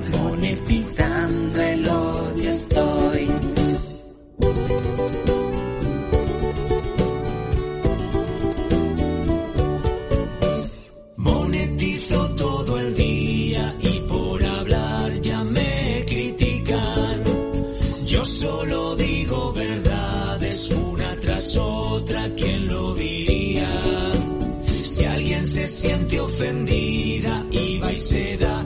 Monetizando el odio estoy. Monetizo todo el día y por hablar ya me critican. Yo solo digo verdades una tras otra, ¿quién lo diría? Si alguien se siente ofendida va y se da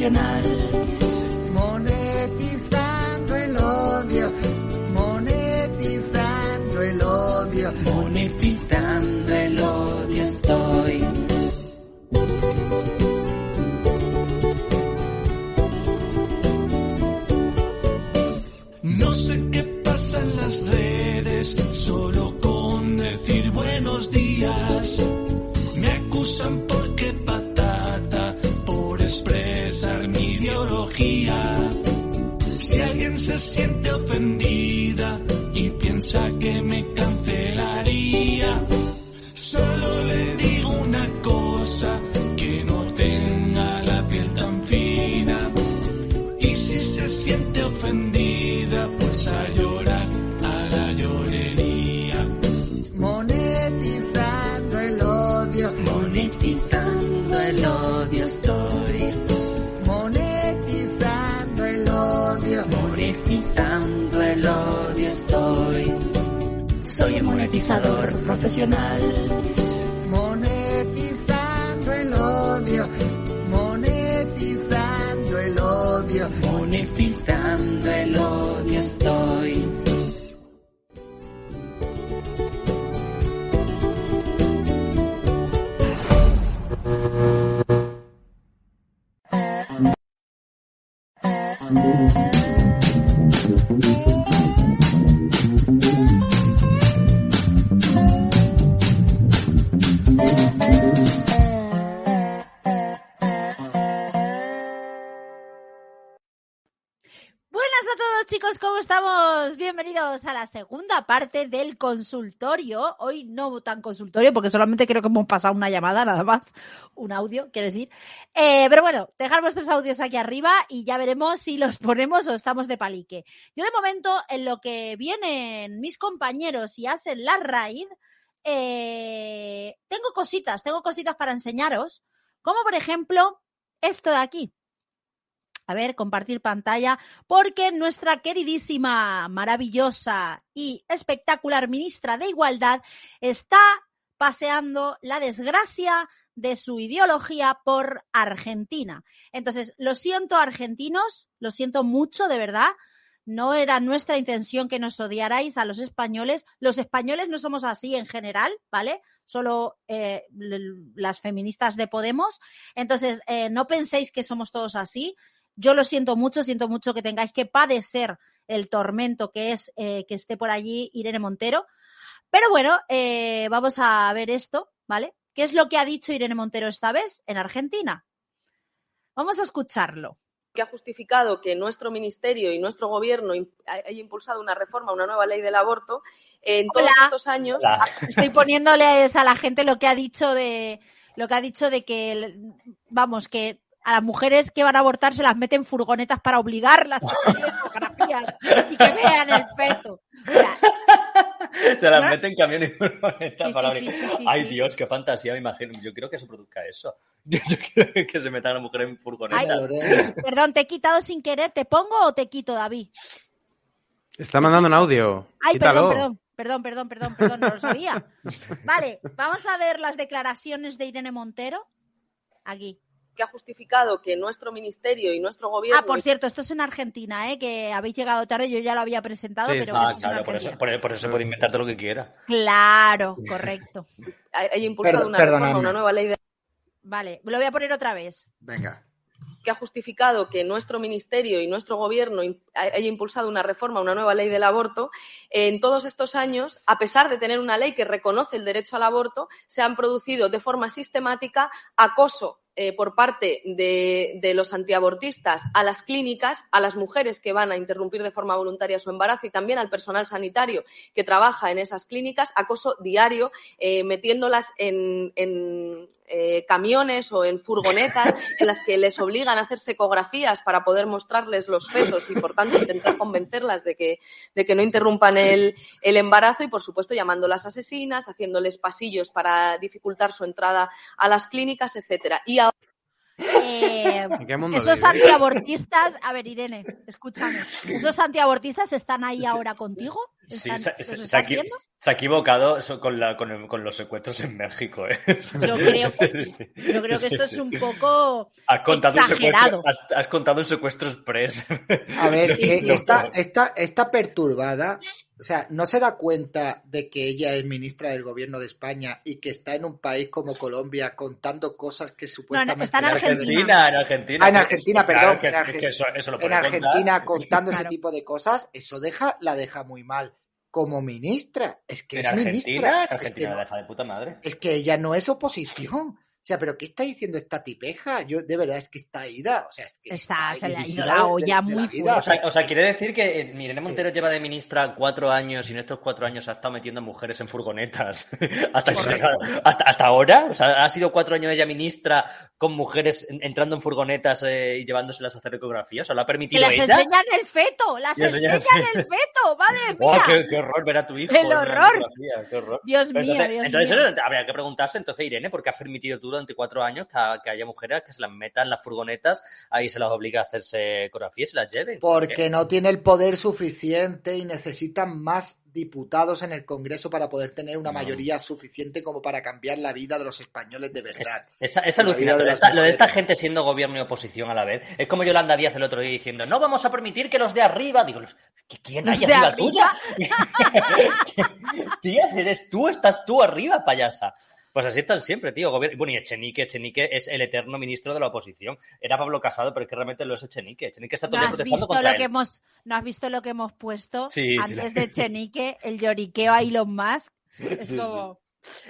monetizador monetizador profesional. Monetizando el odio, monetizando el odio, monetizando el odio estoy. A la segunda parte del consultorio. Hoy no tan consultorio porque solamente creo que hemos pasado una llamada, nada más, un audio, quiero decir. Eh, pero bueno, dejar vuestros audios aquí arriba y ya veremos si los ponemos o estamos de palique. Yo de momento, en lo que vienen mis compañeros y hacen la raid, eh, tengo cositas, tengo cositas para enseñaros, como por ejemplo esto de aquí. A ver, compartir pantalla, porque nuestra queridísima, maravillosa y espectacular ministra de Igualdad está paseando la desgracia de su ideología por Argentina. Entonces, lo siento argentinos, lo siento mucho, de verdad. No era nuestra intención que nos odiarais a los españoles. Los españoles no somos así en general, ¿vale? Solo eh, las feministas de Podemos. Entonces, eh, no penséis que somos todos así. Yo lo siento mucho, siento mucho que tengáis que padecer el tormento que es eh, que esté por allí Irene Montero. Pero bueno, eh, vamos a ver esto, ¿vale? ¿Qué es lo que ha dicho Irene Montero esta vez en Argentina? Vamos a escucharlo que ha justificado que nuestro ministerio y nuestro gobierno haya impulsado una reforma, una nueva ley del aborto en todos estos años. Hola. Estoy poniéndoles a la gente lo que ha dicho de lo que ha dicho de que vamos que a las mujeres que van a abortar se las meten furgonetas para obligarlas a hacer fotografías y que vean el feto. O sea, Se las ¿no? meten en camión y furgoneta Sí, para sí, abrir. sí, sí, sí, Ay, sí. Dios, qué fantasía, me imagino. Yo quiero que se produzca eso. Yo, yo quiero que se metan a la mujer en furgoneta. Ay, perdón, te he quitado sin querer. ¿Te pongo o te quito, David? Está mandando un audio. Ay, Quítalo. perdón, perdón, perdón, perdón, perdón, perdón, no lo sabía. Vale, vamos a ver las declaraciones de Irene Montero. Aquí. Que ha justificado que nuestro ministerio y nuestro gobierno Ah, por cierto, esto es en Argentina, ¿eh? que habéis llegado tarde, yo ya lo había presentado, Sí, pero Ah, esto es en claro, por eso, por, por eso se puede inventarte lo que quiera. Claro, correcto. haya impulsado una reforma, perdonadme. una nueva ley de Vale, lo voy a poner otra vez. Venga. que ha justificado que nuestro ministerio y nuestro gobierno haya impulsado una reforma, una nueva ley del aborto, en todos estos años, a pesar de tener una ley que reconoce el derecho al aborto, se han producido de forma sistemática acoso eh, por parte de, de los antiabortistas a las clínicas, a las mujeres que van a interrumpir de forma voluntaria su embarazo y también al personal sanitario que trabaja en esas clínicas, acoso diario, eh, metiéndolas en, en, eh, camiones o en furgonetas en las que les obligan a hacer ecografías para poder mostrarles los fetos y, por tanto, intentar convencerlas de que, de que no interrumpan el, el embarazo y, por supuesto, llamándolas asesinas, haciéndoles pasillos para dificultar su entrada a las clínicas, etcétera. Y Eh, ¿En qué mundo esos antiabortistas, a ver, Irene, escúchame. ¿Esos antiabortistas están ahí ahora contigo? Sí, ¿Están- se, se- ha, equi- viendo? se ha equivocado con, la, con, el- con los secuestros en México. ¿eh? Yo creo que sí. Yo creo que Sí, esto sí. es un poco Has contado, un exagerado. secuestro, has, has contado un secuestro express. A ver, Sí, eh, sí, está, está, está perturbada. O sea, no se da cuenta de que ella es ministra del gobierno de España y que está en un país como Colombia contando cosas que supuestamente... está en En Argentina. Argentina, en Argentina. Ah, en Argentina, perdón, en Argentina. Argentina contando ese tipo de cosas, eso deja, la deja muy mal. Como ministra, es que En es Argentina, ministra. en Es que, Argentina no- la deja de puta madre. es que ella no es oposición. O sea, pero ¿qué está diciendo esta tipeja? Yo, de verdad, es que está ida. O sea, es que Está- se le ha ido idiota la olla de muy vida. O sea, o sea, quiere decir que eh, Irene Montero Sí. lleva de ministra cuatro años y en estos cuatro años ha estado metiendo mujeres en furgonetas. hasta, hasta, hasta ahora. O sea, ha sido cuatro años ella ministra con mujeres en- entrando en furgonetas eh, y llevándoselas a hacer ecografías. O sea, ¿lo ha Que permitido les ella? enseñan el feto, las enseñan- enseñan el feto, madre ¡Oh, mía. qué, qué horror ver a tu hijo! El horror. ecografía, ¡Qué horror! Dios mío, entonces, Dios entonces mío. eso habría que preguntarse entonces, Irene, ¿por qué has permitido tú durante cuatro años que, que haya mujeres que se las metan en las furgonetas ahí se las obliga a hacerse ecografías y se las lleven? Porque no tiene el poder suficiente y necesitan más diputados en el Congreso para poder tener una No. mayoría suficiente como para cambiar la vida de los españoles de verdad. es, es La vida alucinante. de Lo de, las esta, lo de esta gente siendo gobierno y oposición a la vez. Es como Yolanda Díaz el otro día diciendo, no vamos a permitir que los de arriba. Digo, los- ¿qui- ¿quién hay ¿Los de arriba arriba? tuya? Tía, eres tú, estás tú arriba, payasa. Pues así están siempre, tío. Bueno, y Echenique, Echenique es el eterno ministro de la oposición. Era Pablo Casado, pero es que realmente lo es Echenique. Echenique está todo ¿No has, protestando visto contra lo que él. hemos, ¿No has visto lo que hemos puesto Sí, antes de Chenique? El lloriqueo a Elon Musk. Es Sí, como...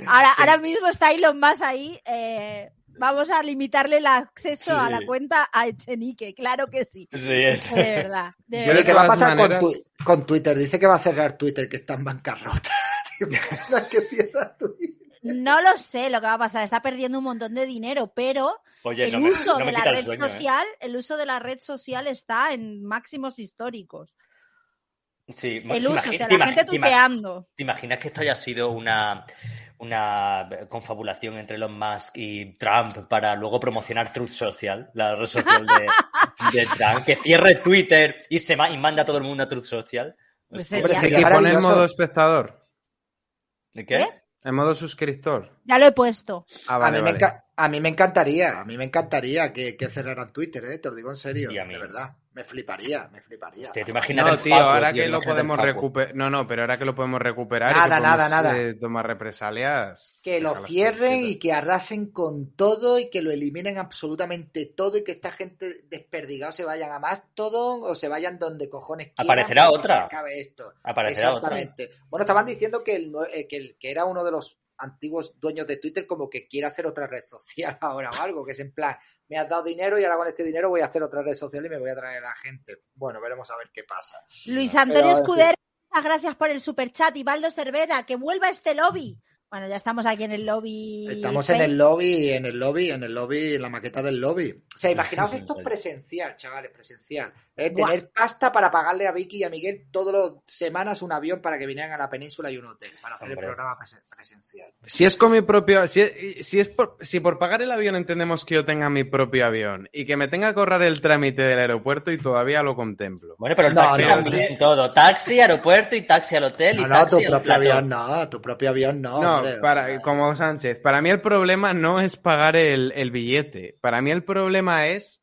Ahora, ahora mismo está Elon Musk ahí eh, vamos a limitarle el acceso a la cuenta a Echenique, claro que sí. Sí, es- De verdad. de. ¿qué va a pasar maneras- con, tu- con Twitter? Dice que va a cerrar Twitter, que está en bancarrota. ¿Te imaginas que cierra Twitter? No lo sé lo que va a pasar, está perdiendo un montón de dinero, pero Oye, el no me- uso no de la el red ¿eh? social, el uso de la red social está en máximos históricos. Sí, El uso, o sea, la gente tuiteando. ¿Te imaginas que esto haya sido una, una confabulación entre Elon Musk y Trump para luego promocionar Truth Social, la red social de, de Trump? Que cierre Twitter y se y manda a todo el mundo a Truth Social. Pues Hombre, sería- modo espectador. ¿De qué? ¿Eh? En modo suscriptor. Ya lo he puesto. Ah, a, vale, mí me vale. enca- a mí me encantaría, a mí me encantaría que, que cerraran Twitter, ¿eh? te lo digo en serio, Y a mí. de verdad. Me fliparía, me fliparía. Te, te imaginas No, tío, Facu, ahora tío, que lo podemos recuperar. No, no, pero ahora que lo podemos recuperar. y Nada, que nada, podemos, nada. eh, tomar represalias. Que lo cierren y que arrasen con todo y que lo eliminen absolutamente todo y que esta gente desperdigada se vayan a Mastodon o se vayan donde cojones quieran. Aparecerá otra. Se acabe esto. Aparecerá otra. Exactamente. Bueno, estaban diciendo que, el, nue- eh, que, el- que era uno de los antiguos dueños de Twitter como que quiere hacer otra red social ahora o algo, que es en plan, me has dado dinero y ahora con este dinero voy a hacer otra red social y me voy a traer a la gente. Bueno, veremos a ver qué pasa. Luis Antonio. Escudero, muchas gracias por el superchat. Y Baldo Cervera, que vuelva este lobby. Bueno, ya estamos aquí en el lobby. Estamos en el lobby, en el lobby, en el lobby, en la maqueta del lobby. O sea, imaginaos esto presencial, chavales, presencial. ¿eh? Tener pasta para pagarle a Vicky y a Miguel todas las semanas un avión para que vinieran a la península y un hotel para hacer Hombre. el programa presen- presencial. Si es con mi propio. Si es, si es por, si por pagar el avión entendemos que yo tenga mi propio avión y que me tenga que ahorrar el trámite del aeropuerto y todavía lo contemplo. Bueno, pero el No, taxi no, también, todo. Taxi, aeropuerto y taxi al hotel y No, no, taxi tu al propio avión no, tu propio avión no. No, hombre, o para, sea, como Sánchez, para mí el problema no es pagar el, el billete. Para mí el problema es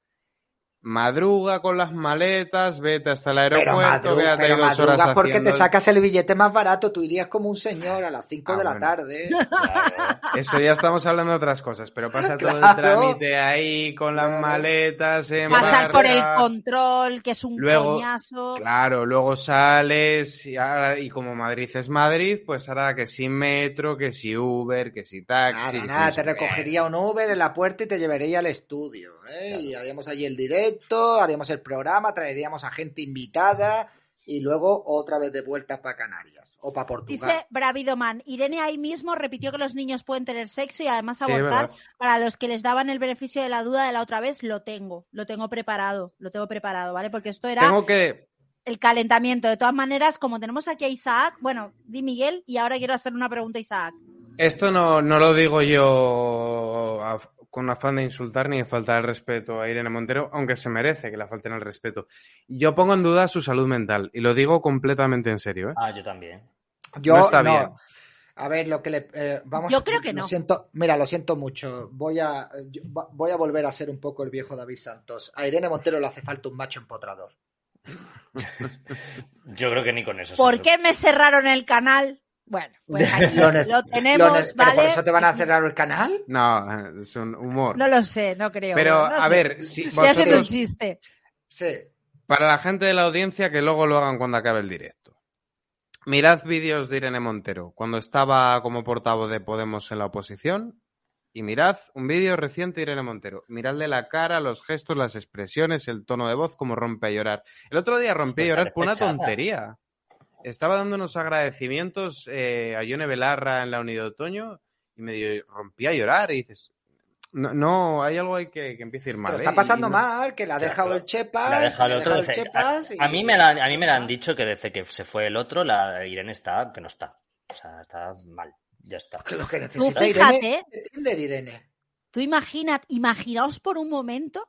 madruga con las maletas, vete hasta el Pero, aeropuerto, madru- quédate ahí pero dos horas madrugas porque haciendo- te sacas el billete más barato, tú irías como un señor a las 5 Ah, de la tarde. Claro. Eso ya estamos hablando de otras cosas, pero pasa todo el trámite ahí con las maletas, en Pasar por el control, que es un Luego, coñazo. Claro, luego sales y, ahora- y como Madrid es Madrid, pues ahora que si metro, que si Uber, que si taxi. Nada, nada, te recogería un Uber en la puerta y te llevaría al estudio. ¿eh? Y haríamos allí el directo, haríamos el programa, traeríamos a gente invitada y luego otra vez de vuelta para Canarias o para Portugal. Dice Bravidoman, Irene ahí mismo repitió que los niños pueden tener sexo y además abortar. Para los que les daban el beneficio de la duda de la otra vez, lo tengo, lo tengo preparado, lo tengo preparado, ¿vale? Porque esto era Tengo que, el calentamiento. De todas maneras, como tenemos aquí a Isaac, bueno, di Miguel y ahora quiero hacer una pregunta a Isaac. Esto no, no lo digo yo a- con afán de insultar ni de faltar el respeto a Irene Montero, aunque se merece que le falten el respeto. Yo pongo en duda su salud mental y lo digo completamente en serio. ¿eh? Ah, yo también. Yo no está no. bien. A ver, lo que le eh, vamos. Yo creo que lo no. Siento, mira, lo siento mucho. Voy a yo- va- voy a volver a ser un poco el viejo David Santos. A Irene Montero le hace falta un macho empotrador. Yo creo que ni con eso. ¿Por qué me cerraron el canal? Bueno, pues aquí Lo tenemos, lo nece- ¿Pero ¿vale? por eso te van a cerrar el canal? No, es un humor. No lo sé, no creo. Pero, no a sé. ver, si un vosotros, chiste. Sí. para la gente de la audiencia, que luego lo hagan cuando acabe el directo. Mirad vídeos de Irene Montero cuando estaba como portavoz de Podemos en la oposición y mirad un vídeo reciente de Irene Montero. Miradle la cara, los gestos, las expresiones, el tono de voz, cómo rompe a llorar. El otro día rompí a llorar por una tontería. Estaba dando unos agradecimientos eh, a Yone Belarra en la Unidad de Otoño y medio rompí a llorar y dices, no, no hay algo ahí que, que empiece a ir mal. Pero ¿eh? está pasando no- mal, que le ha dejado el Chepas. La deja el le ha otro. dejado el Chepas a, y- a mí me la, a mí me la han dicho que desde que se fue el otro, la Irene está, que no está. O sea, está mal. Ya está. Que lo que Tú necesita fíjate, Irene Tinder, Irene. tú imaginad, imaginaos por un momento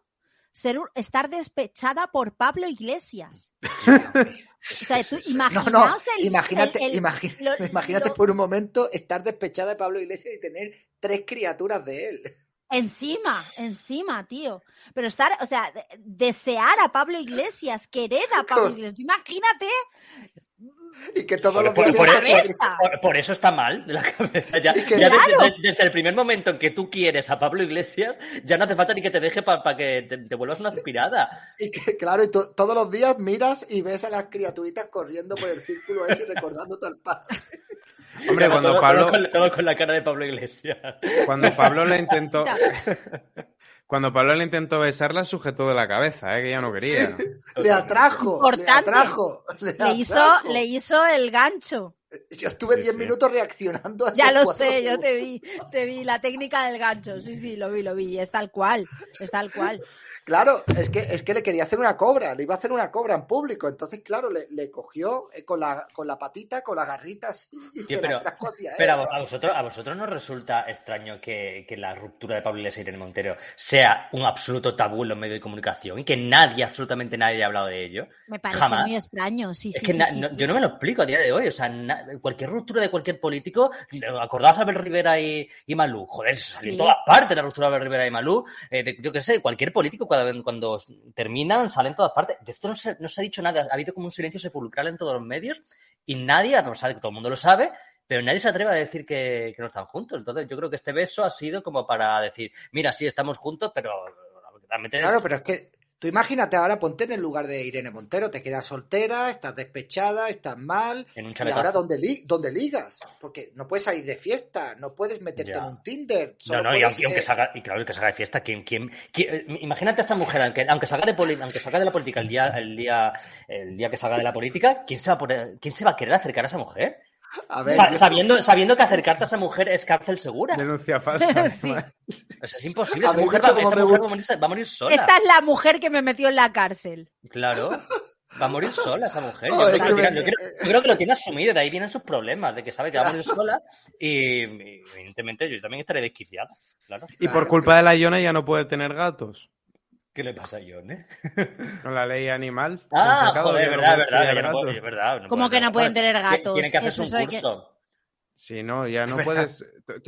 ser un- estar despechada por Pablo Iglesias. O sea, tú imaginaos no, el, imagínate, el- el- imagi- lo- imagínate lo- por un momento estar despechada de Pablo Iglesias y tener tres criaturas de él. Encima, encima, tío. Pero estar, o sea, de- desear a Pablo Iglesias, querer a Pablo Iglesias. Imagínate, Y que todos Por, los por- días... por- por- por eso está mal de la cabeza. Ya, Y que- ya desde- Claro. desde, desde el primer momento en que tú quieres a Pablo Iglesias, ya no hace falta ni que te deje para que te, te vuelvas una aspirada. Y que, claro, y to- todos los días miras y ves a las criaturitas corriendo por el círculo ese y recordando al padre. Hombre, cuando Todo- Pablo, Todo con, todo con la cara de Pablo Iglesias. cuando Pablo le intentó, cuando Pablo le intentó besar, la sujetó de la cabeza, ¿eh? que ya no quería. Le atrajo. Le atrajo. Le, Le hizo, le hizo el gancho. Yo estuve Sí, 10 sí. minutos reaccionando a Ya lo sé, yo te vi, te vi la técnica del gancho. Sí, sí, lo vi, lo vi. Es tal cual, es tal cual. Claro, es que, es que le quería hacer una cobra, le iba a hacer una cobra en público. Entonces, claro, le, le cogió eh, con la, con la patita, con las garritas y Sí, se pero- la trajo hacia él. Pero a, vo- a vosotros, a vosotros nos resulta extraño que, que la ruptura de Pablo Iglesias y Irene Montero sea un absoluto tabú en los medios de comunicación y que nadie, absolutamente nadie haya hablado de ello. Me parece Jamás. muy extraño, sí, Es sí. que sí, na- sí, no- sí. yo no me lo explico a día de hoy. O sea, na- cualquier ruptura de cualquier político, acordaos a Abel Rivera y, y Malú. Joder, salió en todas partes la ruptura de Abel Rivera y Malú. Eh, de- yo qué sé, cualquier político cuando, terminan sale en todas partes. De esto no se, no se ha dicho nada. Ha habido como un silencio sepulcral en todos los medios y nadie, no sabe, todo el mundo lo sabe, pero nadie se atreve a decir que, que no están juntos. Entonces, yo creo que este beso ha sido como para decir, mira, sí, estamos juntos, pero realmente Claro, pero es que tú imagínate ahora, ponte en el lugar de Irene Montero, te quedas soltera, estás despechada, estás mal. en un ¿Y ahora dónde, li- dónde ligas? Porque no puedes salir de fiesta, no puedes meterte Ya. en un Tinder. No, solo no, aunque, y aunque salga, y claro, que salga de fiesta, ¿quién, quién, quién- imagínate a esa mujer, aunque, aunque salga de poli- aunque salga de la política el día, el día, el día que salga de la política, ¿quién se va a poner- quién se va a querer acercar a esa mujer? A ver, Sa- yo- sabiendo, sabiendo que acercarte a esa mujer es cárcel segura. Denuncia falsa. Sí. además. O sea, es imposible. A Esa mujer, va, como esa me mujer va, a morir, va a morir sola. Esta es la mujer que me metió en la cárcel. Claro. Va a morir sola esa mujer. Yo, creo que lo que tiene- me- yo creo- yo creo que lo tiene asumido, de ahí vienen sus problemas, de que sabe que va a morir sola y, y, evidentemente yo también estaré desquiciada. Claro. Y por culpa de la Iona ya no puede tener gatos. ¿Qué le pasa a John, eh? Con la ley animal. Ah, joder, que no verdad, verdad, que no puede- verdad. no ¿Cómo puede- que no pueden tener gatos? Tienen que hacerse un es que- curso. Si no, ya no Es puedes.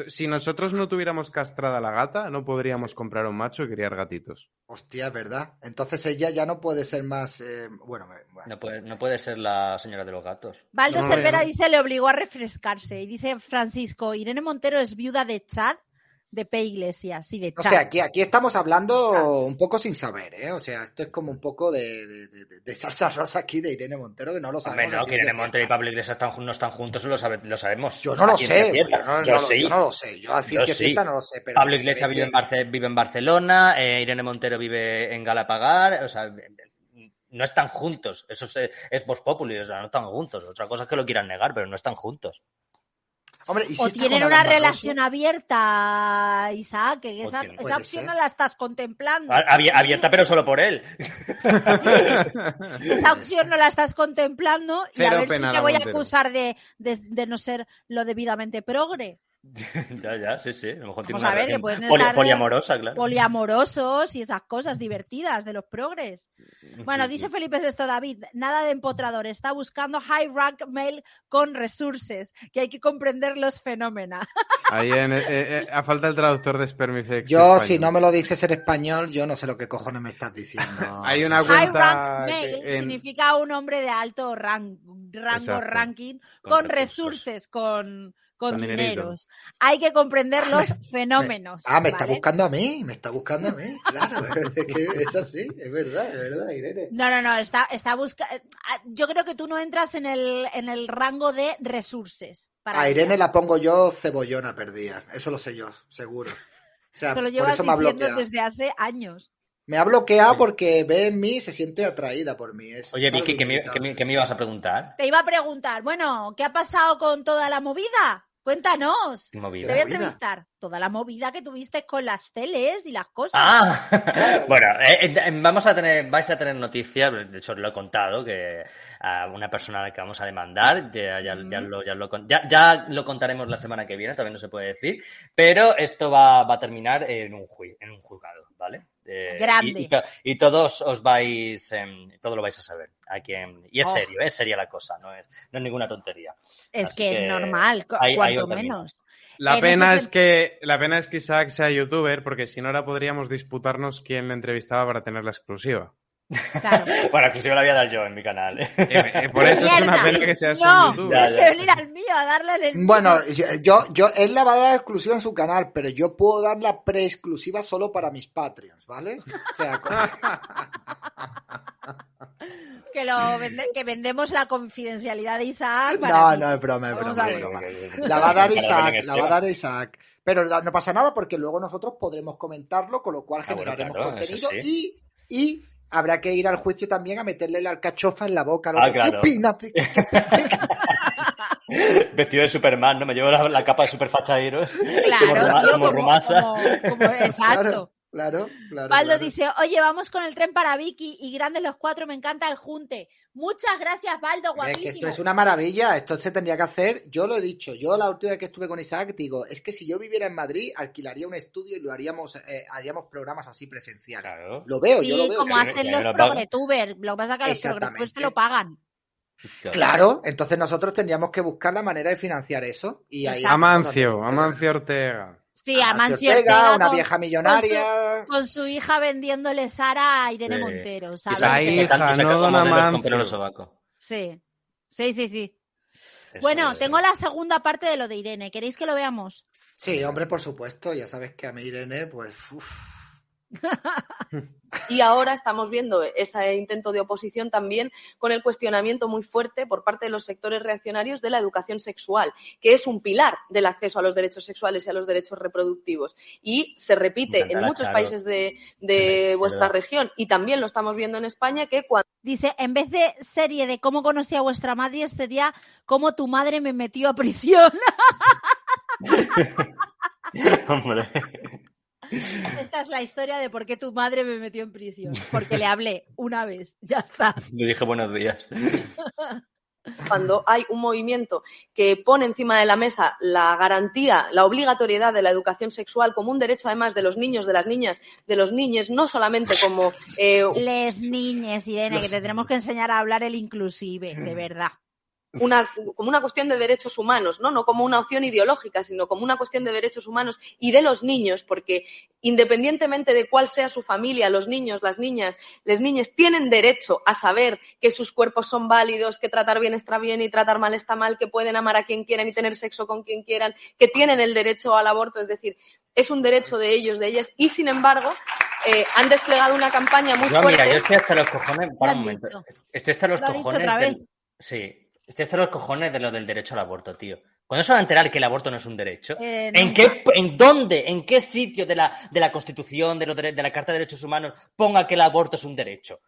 Si nosotros no tuviéramos castrada la gata, no podríamos comprar un macho y criar gatitos. Hostia, es verdad. Entonces ella ya no puede ser más. eh, bueno, me- bueno. No puede, no puede ser la señora de los gatos. Baldo No, Cervera no. dice le obligó a refrescarse. Y dice Francisco, Irene Montero es viuda de Chad, de P. Iglesias, sí, de O Chad. sea, aquí, aquí estamos hablando un poco sin saber, ¿eh? O sea, esto es como un poco de, de- de- de salsa rosa aquí de Irene Montero, que no lo Hombre, sabemos. no, a que Irene Montero y. Pablo Iglesias están, no están juntos, eso lo, sabe- lo sabemos. Yo no lo sé, yo no, Yo no lo- sí. yo no lo sé. Yo a ciencia sí. cierta no lo sé. Pero Pablo Iglesias ve vive que- en, Barce- vive en Barcelona, eh, Irene Montero vive en Galapagar, o sea, no están juntos. Eso es, es Vox Populi, o sea, no están juntos. Otra cosa es que lo quieran negar, pero no están juntos. Hombre, ¿y si o tienen una Barroso? relación abierta, Isaac, que esa, tienen- esa opción ser. no la estás contemplando. Abierta, pero solo por él. Esa opción no la estás contemplando y a ver si te voy a acusar de, de, de no ser lo debidamente progre. ya, ya, sí, sí. A lo mejor tiene Vamos a ver, que pueden poli- estar- poliamorosa, claro. Poliamorosos y esas cosas divertidas de los progres. Bueno, Sí, dice sí. Felipe esto David, nada de empotrador, está buscando high rank mail con resources, que hay que comprender los fenómenos. Ahí en, eh, eh, a falta el traductor de Spermifex. Yo, español. si no me lo dices en español, yo no sé lo que cojones me estás diciendo. Hay una High cuenta rank mail en- significa un hombre de alto ran- rango, Exacto. ranking, Con con, recursos. resources, con, con, dineros. Hay que comprender los fenómenos. Ah, me está buscando a mí, me está buscando a mí. Claro, es que es así, es verdad, es verdad, Irene. No, no, no, está, está busca... eh, ah, Yo creo que tú no entras en el, en el rango de resources. Para A Irene ella. la pongo yo cebollona perdida, eso lo sé yo, seguro. O sea, Eso lo llevas eso me ha diciendo bloqueado. desde hace años. Me ha bloqueado porque ve en mí y se siente atraída por mí. Es, Oye, Vicky, ¿qué me, me- qué me ibas a preguntar? Te iba a preguntar, bueno, ¿qué ha pasado con toda la movida? Cuéntanos. ¿Qué Te voy a entrevistar. Toda la movida que tuviste con las teles y las cosas. Ah, bueno, eh, eh, vamos a tener, vais a tener noticias, de hecho lo he contado, que a una persona a la que vamos a demandar, ya, ya, ya lo, ya, lo, ya, ya lo contaremos la semana que viene, todavía no se puede decir, pero esto va, va a terminar en un, jui- en un juzgado, ¿vale? Eh, Grande. Y, y to- y todos os vais, em, todo lo vais a saber. Aquí en- y es Oh. serio, es seria la cosa, no es, no es ninguna tontería. es que, que es normal, cu- cuanto menos. La En pena es que la pena es que Isaac sea youtuber, porque si no ahora podríamos disputarnos quién le entrevistaba para tener la exclusiva. Claro. Bueno, me la voy a dar yo en mi canal. Eh, eh, por eso es una pena que seas no, un youtuber. Ya, tienes ya. que venir al mío a darle el Bueno, yo, yo, él la va a dar exclusiva en su canal, pero yo puedo dar la pre-exclusiva solo para mis Patreons, ¿vale? O sea, con- que lo vende- que vendemos la confidencialidad de Isaac. para No, ti. no, es broma, es broma, es broma. La va a dar Isaac, la va a dar Isaac. Pero no pasa nada porque luego nosotros podremos comentarlo, con lo cual Ah, bueno, generaremos claro, contenido y, y habrá que ir al juicio también a meterle la alcachofa en la boca. Ah, ¿Qué claro. opinas de- Vestido de Superman, ¿no? Me llevo la, la capa de superfachaeros. Claro, como, tío, como como, Rumasa. como- como- exacto. Claro, claro. Baldo claro. dice, oye, vamos con el tren para Vicky y grandes los cuatro, me encanta el junte. Muchas gracias, Baldo, Hombre, es que guapísimo. esto es una maravilla, esto se tendría que hacer. Yo lo he dicho, yo la última vez que estuve con Isaac digo, es que si yo viviera en Madrid, alquilaría un estudio y lo haríamos, eh, haríamos programas así presenciales. Claro. Lo veo, Sí, yo lo veo. como hacen ya los lo progretubers. Lo que pasa es que a los Exactamente. progretubers se lo pagan. Claro, entonces nosotros tendríamos que buscar la manera de financiar eso. Y ahí. Amancio, Amancio Ortega. Sí, Ortega, Ortega una con- vieja millonaria. Con su hija vendiéndole Sara a Irene Sí. Montero, ¿sabes? La hija, no con. Sí, sí, sí, sí. Eso Bueno, es. tengo la segunda parte de lo de Irene. ¿Queréis que lo veamos? Sí, hombre, por supuesto, ya sabes que a mí Irene, pues, uf. Y ahora estamos viendo ese intento de oposición también con el cuestionamiento muy fuerte por parte de los sectores reaccionarios de la educación sexual, que es un pilar del acceso a los derechos sexuales y a los derechos reproductivos. Y se repite en muchos Charo. países de, de Verdad. vuestra región y también lo estamos viendo en España, que cuando Dice, en vez de serie de cómo conocí a vuestra madre, sería cómo tu madre me metió a prisión. Hombre. Esta es la historia de por qué tu madre me metió en prisión. Porque le hablé una vez. Ya está. Le dije buenos días. cuando hay un movimiento que pone encima de la mesa la garantía, la obligatoriedad de la educación sexual como un derecho además de los niños, de las niñas, de los niños, no solamente como eh, Les niñes, Irene, que te tenemos que enseñar a hablar el inclusive, de verdad. Una, como una cuestión de derechos humanos, ¿no? no como una opción ideológica, sino como una cuestión de derechos humanos y de los niños, porque independientemente de cuál sea su familia, los niños, las niñas, las niñas tienen derecho a saber que sus cuerpos son válidos, que tratar bien está bien y tratar mal está mal, que pueden amar a quien quieran y tener sexo con quien quieran, que tienen el derecho al aborto, es decir, es un derecho de ellos, de ellas, y sin embargo eh, han desplegado una campaña muy Yo, fuerte. mira, yo estoy hasta los cojones. Para un momento. Estoy hasta los Lo cojones. del-. Sí. Estoy hasta los cojones de lo del derecho al aborto, tío. ¿Cuándo se van a enterar que el aborto no es un derecho? Eh, ¿En qué, en dónde, en qué sitio de la, de la Constitución, de, los dere- de la Carta de Derechos Humanos, ponga que el aborto es un derecho?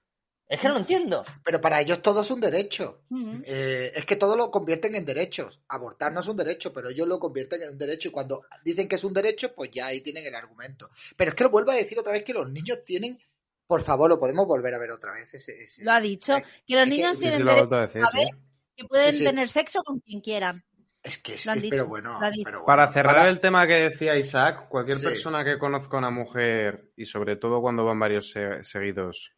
Es que no lo entiendo. Pero para ellos todo es un derecho. Eh, es que todo lo convierten en derechos. Abortar no es un derecho, pero ellos lo convierten en un derecho. Y cuando dicen que es un derecho, pues ya ahí tienen el argumento. Pero es que lo vuelvo a decir otra vez que los niños tienen. Por favor, lo podemos volver a ver otra vez. Ese, ese- Lo ha dicho. Eh, Que los niños Sí, Sí, tienen derecho a decir, a ver. Que pueden Sí, sí. tener sexo con quien quieran. Es que es, Lo han es- dicho, pero bueno, pero bueno. Para cerrar Para- el tema que decía Isaac, cualquier Sí. persona que conozca a una mujer, y sobre todo cuando van varios se- seguidos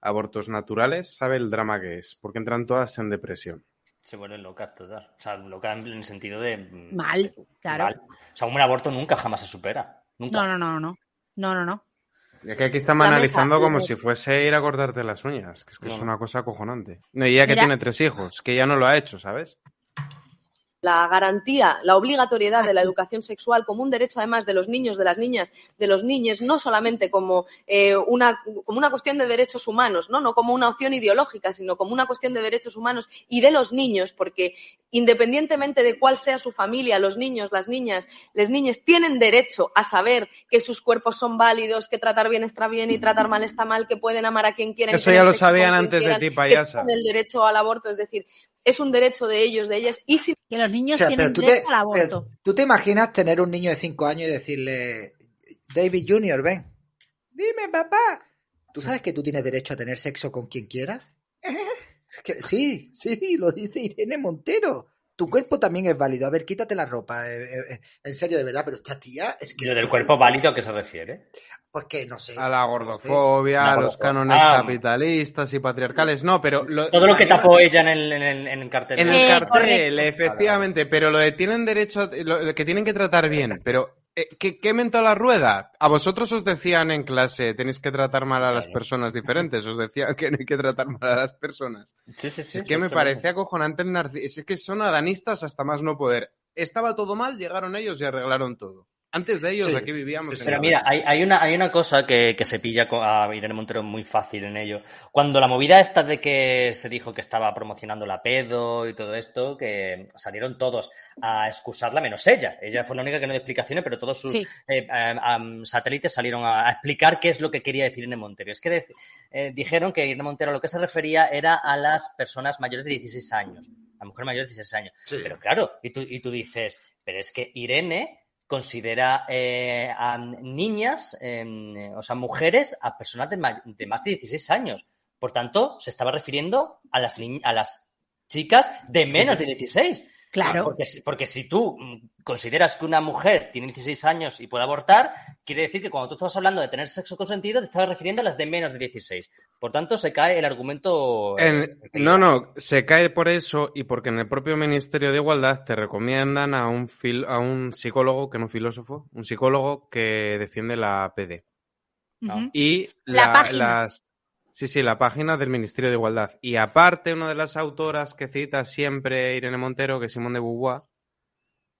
abortos naturales, sabe el drama que es, porque entran todas en depresión. Se vuelven locas todas. O sea, locas en el sentido de. Mal, claro. mal. O sea, un aborto nunca jamás se supera. Nunca. No, no, no, no. No, no, no. Y es que aquí estamos La analizando como si fuese ir a cortarte las uñas, que es que No, es una cosa acojonante. No, y ella que Mira- tiene tres hijos, que ya no lo ha hecho, ¿sabes? La garantía, la obligatoriedad de la educación sexual como un derecho además de los niños, de las niñas, de los niños, no solamente como, eh, una, como una cuestión de derechos humanos, ¿no? no como una opción ideológica, sino como una cuestión de derechos humanos y de los niños, porque independientemente de cuál sea su familia, los niños, las niñas, las niñas tienen derecho a saber que sus cuerpos son válidos, que tratar bien está bien y tratar mal está mal, que pueden amar a quien quieran. y Eso ya lo sabían antes de ti, que payasa. tienen el derecho al aborto, es decir, es un derecho de ellos, de ellas, y sin Que los niños O sea, tienen derecho te, al pero aborto. tú te imaginas tener un niño de 5 años y decirle, David Junior, ven. Dime, papá. ¿Tú sabes que tú tienes derecho a tener sexo con quien quieras? Que- sí, sí, lo dice Irene Montero. Tu cuerpo también es válido. A ver, quítate la ropa. eh, eh, eh, en serio, de verdad, pero esta tía es que... ¿Y lo del cuerpo válido a qué se refiere? Pues que no sé. A la no sé. gordofobia, a los cánones Ah. capitalistas y patriarcales. No, pero... lo- Todo lo que tapó ella en el, en el, en el cartel. En el Eh, cartel, correcto. efectivamente, pero lo de tienen derecho, a- lo de que tienen que tratar bien, pero ¿qué, qué inventó la rueda? A vosotros os decían en clase, tenéis que tratar mal a las personas diferentes, os decían que no hay que tratar mal a las personas. Sí, sí, sí. es que me parece acojonante el narcisismo, es que son adanistas hasta más no poder. Estaba todo mal, llegaron ellos y arreglaron todo. Antes de ellos, Sí, aquí vivíamos. sí, en sí. Pero mira, hay, hay una, hay una cosa que, que se pilla a Irene Montero muy fácil en ello. Cuando la movida esta de que se dijo que estaba promocionando la pedo y todo esto, que salieron todos a excusarla menos ella. Ella fue la única que no dio explicaciones, pero todos sus Sí. eh, am, satélites salieron a, a explicar qué es lo que quería decir Irene Montero. Es que eh, dijeron que Irene Montero a lo que se refería era a las personas mayores de 16 años, a mujeres mayores de 16 años. Sí. Pero claro, y tú, y tú dices, pero es que Irene considera eh, a niñas, eh, o sea, mujeres, a personas de, de más de 16 años. Por tanto, se estaba refiriendo a las, a las chicas de menos de 16. Claro. Porque, si- porque si tú mm, consideras que una mujer tiene 16 años y puede abortar, quiere decir que cuando tú estabas hablando de tener sexo consentido, te estabas refiriendo a las de menos de 16. Por tanto, se cae el argumento. eh, En- no, no, se cae por eso y porque en el propio Ministerio de Igualdad te recomiendan a un, fil- a un psicólogo, que no filósofo, un psicólogo que defiende la PD. Y La la- página. las... Sí, sí, la página del Ministerio de Igualdad. Y aparte, una de las autoras que cita siempre Irene Montero, que es Simón de Beauvoir,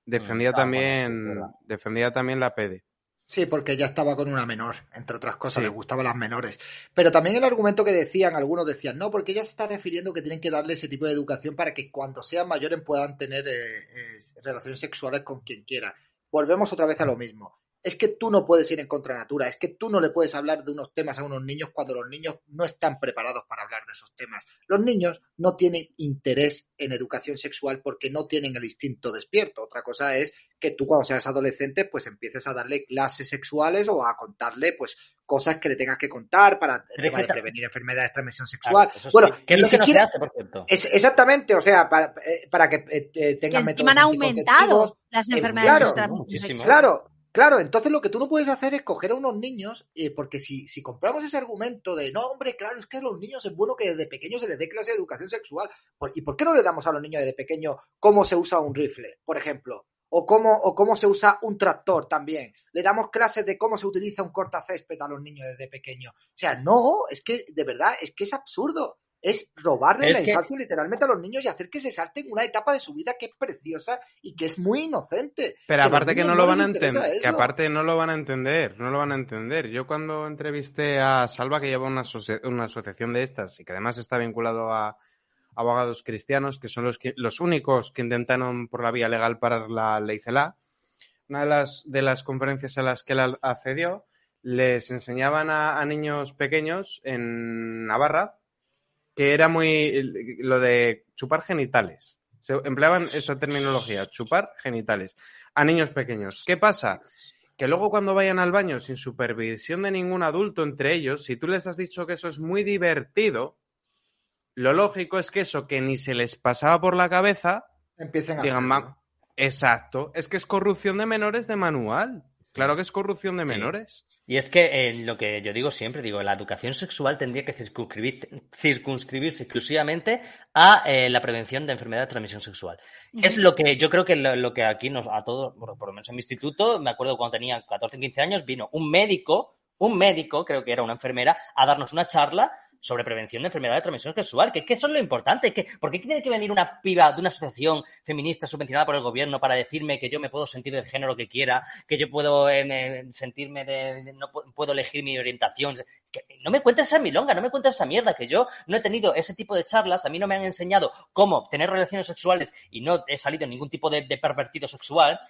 defendía ah, bueno, también defendía también la PD. Sí, porque ella estaba con una menor, entre otras cosas, Sí. le gustaban las menores. Pero también el argumento que decían, algunos decían, no, porque ella se está refiriendo que tienen que darle ese tipo de educación para que cuando sean mayores puedan tener eh, eh, relaciones sexuales con quien quiera. Volvemos otra vez a lo mismo. Es que tú no puedes ir en contra natura, es que tú no le puedes hablar de unos temas a unos niños cuando los niños no están preparados para hablar de esos temas. Los niños no tienen interés en educación sexual porque no tienen el instinto despierto. Otra cosa es que tú cuando seas adolescente pues empieces a darle clases sexuales o a contarle pues cosas que le tengas que contar para el tema que de prevenir enfermedades de transmisión sexual. Bueno, ¿Qué es ni lo que no se hace, por cierto? es, exactamente, o sea, para, eh, para que eh, eh, Que tengan métodos encima han aumentado anticonceptivos. las Eh, enfermedades claro, de transmisión muchísimo. sexual. Claro, claro. Entonces lo que tú no puedes hacer es coger a unos niños, eh, porque si, si compramos ese argumento de no, hombre, claro, es que a los niños es bueno que desde pequeños se les dé clase de educación sexual. ¿Y por qué no le damos a los niños desde pequeño cómo se usa un rifle, por ejemplo? O cómo, o cómo se usa un tractor también. Le damos clases de cómo se utiliza un cortacésped a los niños desde pequeño. O sea, no, es que, de verdad, es que es absurdo. Es robarle Es la que- infancia literalmente a los niños y hacer que se salten una etapa de su vida que es preciosa y que es muy inocente. Pero Que aparte que no lo van a entender, que aparte no lo van a entender, no lo van a entender. Yo cuando entrevisté a Salva, que lleva una, una asociación de estas y que además está vinculado a abogados cristianos, que son los, que, los únicos que intentaron por la vía legal parar la ley CELA, una de las, de las conferencias a las que él accedió, les enseñaban a, a niños pequeños en Navarra que era muy lo de chupar genitales. Se empleaban esta terminología, chupar genitales, a niños pequeños. ¿Qué pasa? Que luego cuando vayan al baño sin supervisión de ningún adulto entre ellos, si tú les has dicho que eso es muy divertido, lo lógico es que eso que ni se les pasaba por la cabeza, Empiecen a digan, hacerlo. "Ma- exacto, es que es corrupción de menores de manual. Claro que es corrupción de Sí. menores. Y es que eh, lo que yo digo siempre, digo, la educación sexual tendría que circunscribir- circunscribirse exclusivamente a eh, la prevención de enfermedad de transmisión sexual. Es lo que yo creo que lo, lo que aquí nos, a todos, por, por lo menos en mi instituto, me acuerdo cuando tenía 14 o 15 años, vino un médico, un médico, creo que era una enfermera, a darnos una charla sobre prevención de enfermedad de transmisión sexual, que, eso es lo importante, que, ¿por qué tiene que venir una piba de una asociación feminista subvencionada por el gobierno para decirme que yo me puedo sentir del género que quiera, que yo puedo eh, me- sentirme de, no pu- puedo elegir mi orientación? Que no me cuentes esa milonga, no me cuentes esa mierda, que yo no he tenido ese tipo de charlas, a mí no me han enseñado cómo tener relaciones sexuales y no he salido ningún tipo de pervertido sexual.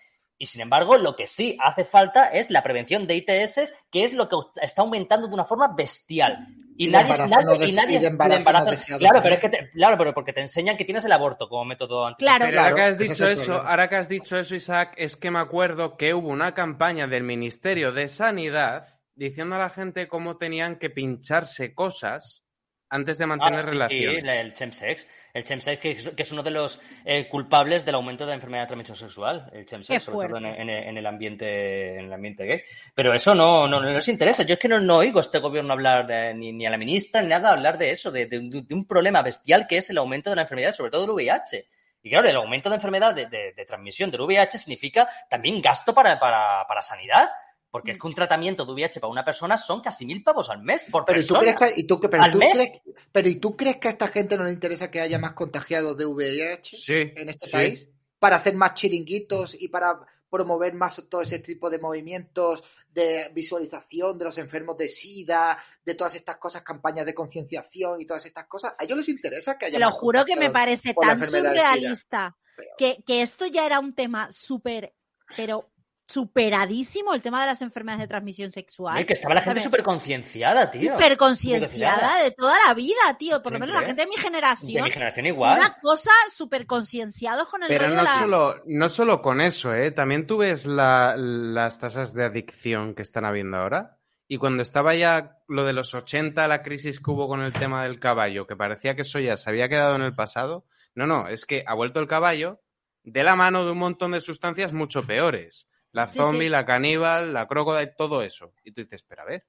Y sin embargo, lo que sí hace falta es la prevención de ITS, que es lo que está aumentando de una forma bestial. Y, nadie, nadie- y des- nadie- y de embarazo de embarazo- no deseado Claro, pero es que te- claro, pero porque te enseñan que tienes el aborto como método anti. Claro. Pero ahora que has dicho es eso, ahora que has dicho eso, Isaac, es que me acuerdo que hubo una campaña del Ministerio de Sanidad diciendo a la gente cómo tenían que pincharse cosas antes de mantener Ah, sí, relaciones. la- el chemsex. El chemsex, que es, que es uno de los eh, culpables del aumento de la enfermedad de transmisión sexual. El Qué chemsex, sobre todo en, fuerte. en- en el ambiente en el ambiente gay. Pero eso no, no, no les interesa. Yo es que no, no oigo a este gobierno hablar, de- ni, ni a la ministra, ni nada, hablar de eso, de, de- de un problema bestial que es el aumento de la enfermedad, sobre todo del VIH. Y claro, el aumento de enfermedad de, de- de transmisión del VIH significa también gasto para, para, para sanidad. Porque es que un tratamiento de VIH para una persona son casi mil pavos al mes por Pero ¿y tú persona. crees que, y tú, que- pero, ¿Al tú mes? crees, pero ¿y tú crees que a esta gente no le interesa que haya más contagiados de VIH Sí, en este sí. país? Para hacer más chiringuitos y para, promover más todo ese tipo de movimientos de visualización de los enfermos de SIDA, de todas estas cosas, campañas de concienciación y todas estas cosas. A ellos les interesa que haya Te lo más juro que me parece tan surrealista que, que esto ya era un tema súper, pero superadísimo, el tema de las enfermedades de transmisión sexual. Oye, que estaba la gente súper concienciada, tío. Súper concienciada de toda la vida, tío. Por lo menos la gente de mi De generación. mi generación igual. Una cosa súper concienciados con el Pero rollo no de la... solo, no solo con eso, ¿eh? También tú ves la- las tasas de adicción que están habiendo ahora. Y cuando estaba ya lo de los 80, la crisis que hubo con el tema del caballo, que parecía que eso ya se había quedado en el pasado. No, no, es que ha vuelto el caballo de la mano de un montón de sustancias mucho peores. La Sí, zombie, sí. la caníbal, la crocodile, todo eso. Y tú dices, pero a ver.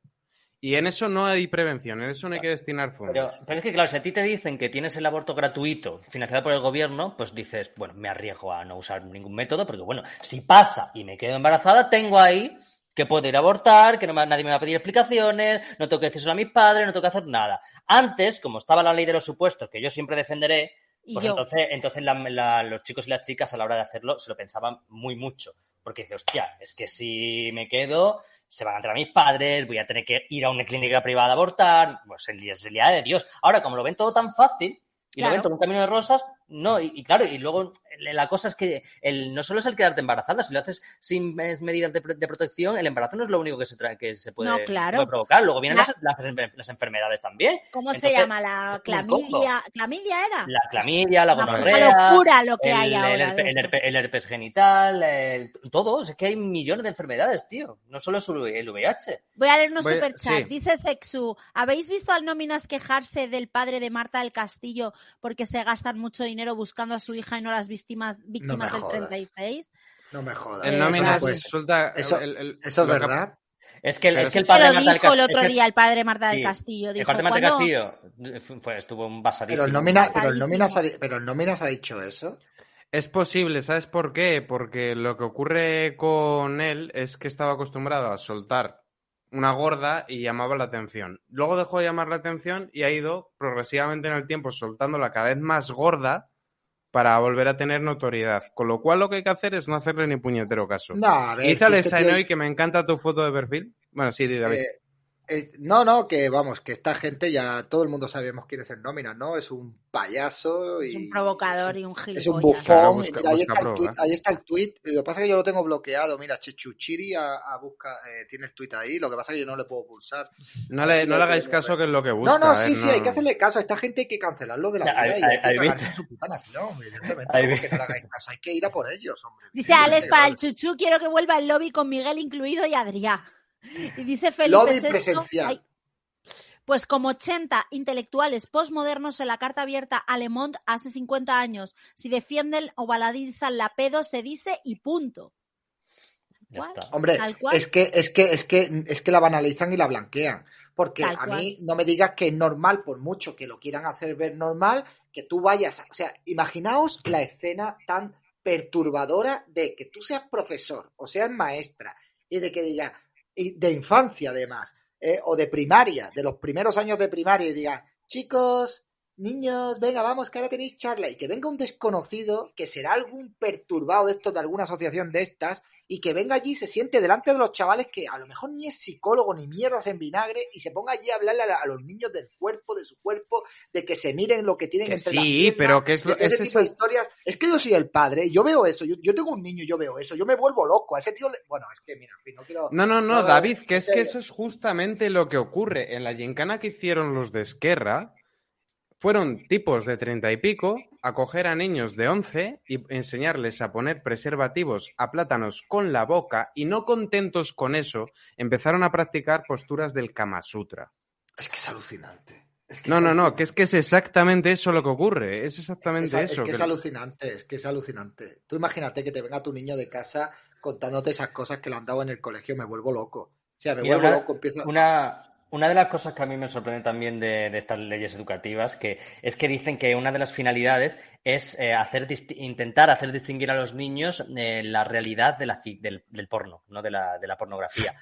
Y en eso no hay prevención, en eso no hay que destinar fondos. Pero, pero es que, claro, si a ti te dicen que tienes el aborto gratuito financiado por el gobierno, pues dices, bueno, me arriesgo a no usar ningún método, porque, bueno, si pasa y me quedo embarazada, tengo ahí que puedo ir a abortar, que no me- nadie me va a pedir explicaciones, no tengo que decírselo a mis padres, no tengo que hacer nada. Antes, como estaba la ley de los supuestos, que yo siempre defenderé, Y pues yo. entonces, entonces la- la- los chicos y las chicas a la hora de hacerlo se lo pensaban muy mucho. Porque dice, hostia, es que si me quedo, se van a entrar mis padres, voy a tener que ir a una clínica privada a abortar, pues el día es el día de Dios. Ahora, como lo ven todo tan fácil y Claro. lo ven todo un camino de rosas, no, y, y claro, y luego eh, la cosa es que el, no solo es el quedarte embarazada, si lo haces sin medidas de, de protección, el embarazo no es lo único que se, tra- que se puede, No, claro. puede provocar. Luego vienen La- las, las- las enfermedades también. ¿Cómo se llama? La clamidia. ¿Clamidia era? La clamidia, la Una gonorrea, locura lo que el, hay el ahora. el esto. herpe- el herpes genital, el- todo. Es que hay millones de enfermedades, tío. No solo es el VIH. Voy a leer unos Voy- superchats. sí. Dice Sexu, ¿habéis visto al Nóminas quejarse del padre de Marta del Castillo porque se gastan mucho dinero buscando a su hija y no las víctimas, víctimas del jodas. 36? No me jodas. El nómina eso no. Eso- el- el- ¿Eso es verdad? Es que, el- es que el padre lo del el otro es que- día el padre Marta del sí, Castillo. El Dijo, padre de Marta del ¿cuándo- Castillo fue- estuvo basadísimo. Pero el nómina, pero el nóminas ha, pero el nóminas ha dicho eso. Es posible, ¿sabes por qué? Porque lo que ocurre con él es que estaba acostumbrado a soltar una gorda y llamaba la atención. Luego dejó de llamar la atención y ha ido progresivamente en el tiempo soltándola cada vez más gorda para volver a tener notoriedad. Con lo cual lo que hay que hacer es no hacerle ni puñetero caso. No, a ver. si este tío- que me encanta tu foto de perfil. Bueno, sí, David. Eh, eh, no, no, que vamos, que esta gente ya todo el mundo sabemos quién es el nómina, ¿no? Es un payaso y Es un provocador es y un un, es un gilipollas. bufón. Claro, y busca- mira, ahí, está tweet, ahí está el tweet. Lo que pasa es que yo lo tengo bloqueado. Mira, Chechuchiri a, a busca, eh, tiene el tweet ahí. Lo que pasa es que yo no le puedo pulsar. no le, no le hagáis caso que es lo que busca. no, no, sí, sí, hay que hacerle caso. A esta gente hay que cancelarlo de la Ya, vida hay- y hay, hay- que cagarse en su puta nación, evidentemente. Hay no le hagáis caso. Hay que ir a por ellos, hombre. Dice Alex, para el chuchu quiero que vuelva el lobby con Miguel incluido y Adrián. Y dice Felipe Lobby VI, presencial. ay, pues como 80 intelectuales postmodernos en la carta abierta a Le Monde hace 50 años, si defienden o baladizan la pedo, se dice y punto. Hombre, Tal cual. es que, es que, es que, es que la banalizan y la blanquean. Porque Tal a cual. mí no me digas que es normal, por mucho que lo quieran hacer ver normal, que tú vayas, a- o sea, imaginaos la escena tan perturbadora de que tú seas profesor o seas maestra y de que diga, y de infancia además, eh, o de primaria, de los primeros años de primaria y diga, chicos, niños, venga, vamos, que ahora tenéis charla y que venga un desconocido que será algún perturbado de estos, de alguna asociación de estas y que venga allí y se siente delante de los chavales que a lo mejor ni es psicólogo ni mierdas en vinagre y se ponga allí a hablarle a, los niños del cuerpo, de su cuerpo, de que se miren lo que tienen Que entre las sí, piernas, pero que es de ese es tipo de historias. Es que yo soy el padre, yo veo eso, yo, yo tengo un niño y yo veo eso, yo me vuelvo loco. A ese tío, le- bueno, es que mira, no quiero... No, no, no, No, David, que es que eso es justamente lo que ocurre. En la gincana que hicieron los de Esquerra, fueron tipos de treinta y pico a coger a niños de 11 y enseñarles a poner preservativos a plátanos con la boca y no contentos con eso, empezaron a practicar posturas del Kama Sutra. Es que es alucinante. Es que No, es no, no, que es que es exactamente eso lo que ocurre. Es exactamente Es, es eso. que es que- alucinante, es que es alucinante. Tú imagínate que te venga tu niño de casa contándote esas cosas que le han dado en el colegio, me vuelvo loco. O sea, me Mira, vuelvo una, loco, empiezo... una, una de las cosas que a mí me sorprende también de, estas leyes educativas que es que dicen que una de las finalidades es eh, intentar hacer distinguir a los niños eh, la realidad del, porno, no de la pornografía.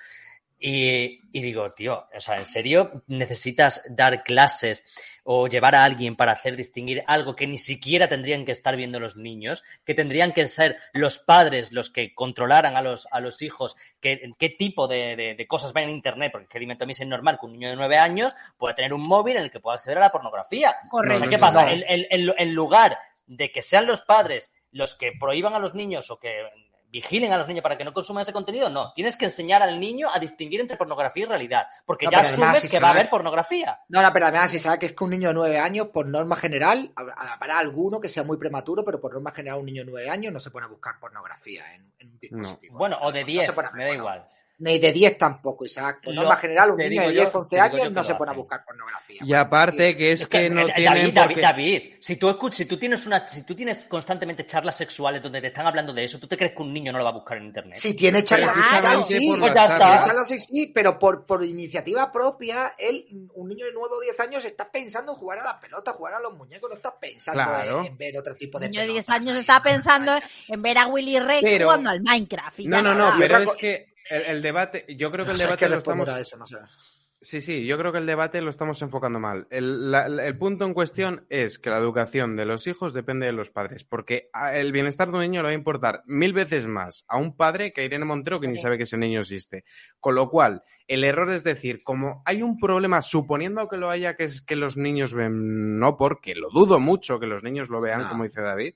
Y, y digo, tío, o sea, ¿en serio necesitas dar clases o llevar a alguien para hacer distinguir algo que ni siquiera tendrían que estar viendo los niños? Que tendrían que ser los padres los que controlaran a los, a los hijos qué, qué tipo de, de- de cosas ven en Internet. Porque que dime, a mí es normal que un niño de nueve años pueda tener un móvil en el que pueda acceder a la pornografía. Correcto. O sea, ¿qué pasa? En- en lugar de que sean los padres los que prohíban a los niños o que vigilen a los niños para que no consuman ese contenido, no. Tienes que enseñar al niño a distinguir entre pornografía y realidad. Porque No, ya además, asumes si que va a haber pornografía. No, no, pero además, si sabes que es que un niño de nueve años, por norma general, habrá alguno que sea muy prematuro, pero por norma general un niño de nueve años no se pone a buscar pornografía en, en un dispositivo. Bueno, o de No 10, se pone a- me da igual. Ni de 10 tampoco, Isaac. Por norma general, un niño de yo- 10, 11 te digo años no se pone a buscar pornografía. Y aparte que es que no eh, tienen David, David, si tú, escuch- si tú tienes una, si tú tienes constantemente charlas sexuales donde te están hablando de eso, ¿tú te crees que un niño no lo va a buscar en internet? Si tiene charlas sexuales, sí. Pues. Charlas sí, sí, pero por, por iniciativa propia, él, un niño de 9 o 10 años, está pensando en jugar a la pelota, jugar a los muñecos, no está pensando Claro. en, en ver otro tipo de Un niño de 10 pelotas años está pensando en ver a Willy Rex Pero- jugando al Minecraft. y No, no, no, pero es que el, el debate, yo creo que el No debate lo estamos... a eso, no sé. Sí, sí, yo creo que el debate lo estamos enfocando mal. El, la- el punto en cuestión es que la educación de los hijos depende de los padres, porque el bienestar de un niño le va a importar mil veces más a un padre que a Irene Montero que ni sabe que ese niño existe. Con lo cual, el error es decir, como hay un problema, suponiendo que lo haya, que es que los niños ven, no porque lo dudo mucho que los niños lo vean, No. como dice David,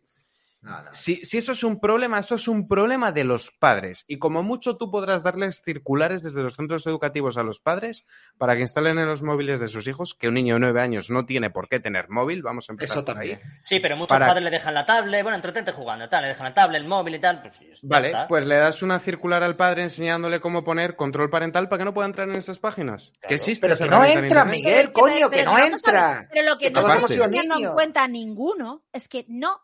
No, no. si, si eso es un problema, eso es un problema de los padres. Y como mucho tú podrás darles circulares desde los centros educativos a los padres para que instalen en los móviles de sus hijos, que un niño de nueve años no tiene por qué tener móvil, vamos a empezar Eso por ahí. también. Sí, pero muchos Para- padres le dejan la tablet, bueno, entretente jugando, tal, le dejan la tablet, el móvil y tal. Pues, Vale, está. pues le das una circular al padre enseñándole cómo poner control parental para que no pueda entrar en esas páginas. Claro. Que existe Pero que no entra. Miguel, Pero- coño, pero- que no entra. ver, Pero lo que no sido teniendo en cuenta ninguno es que no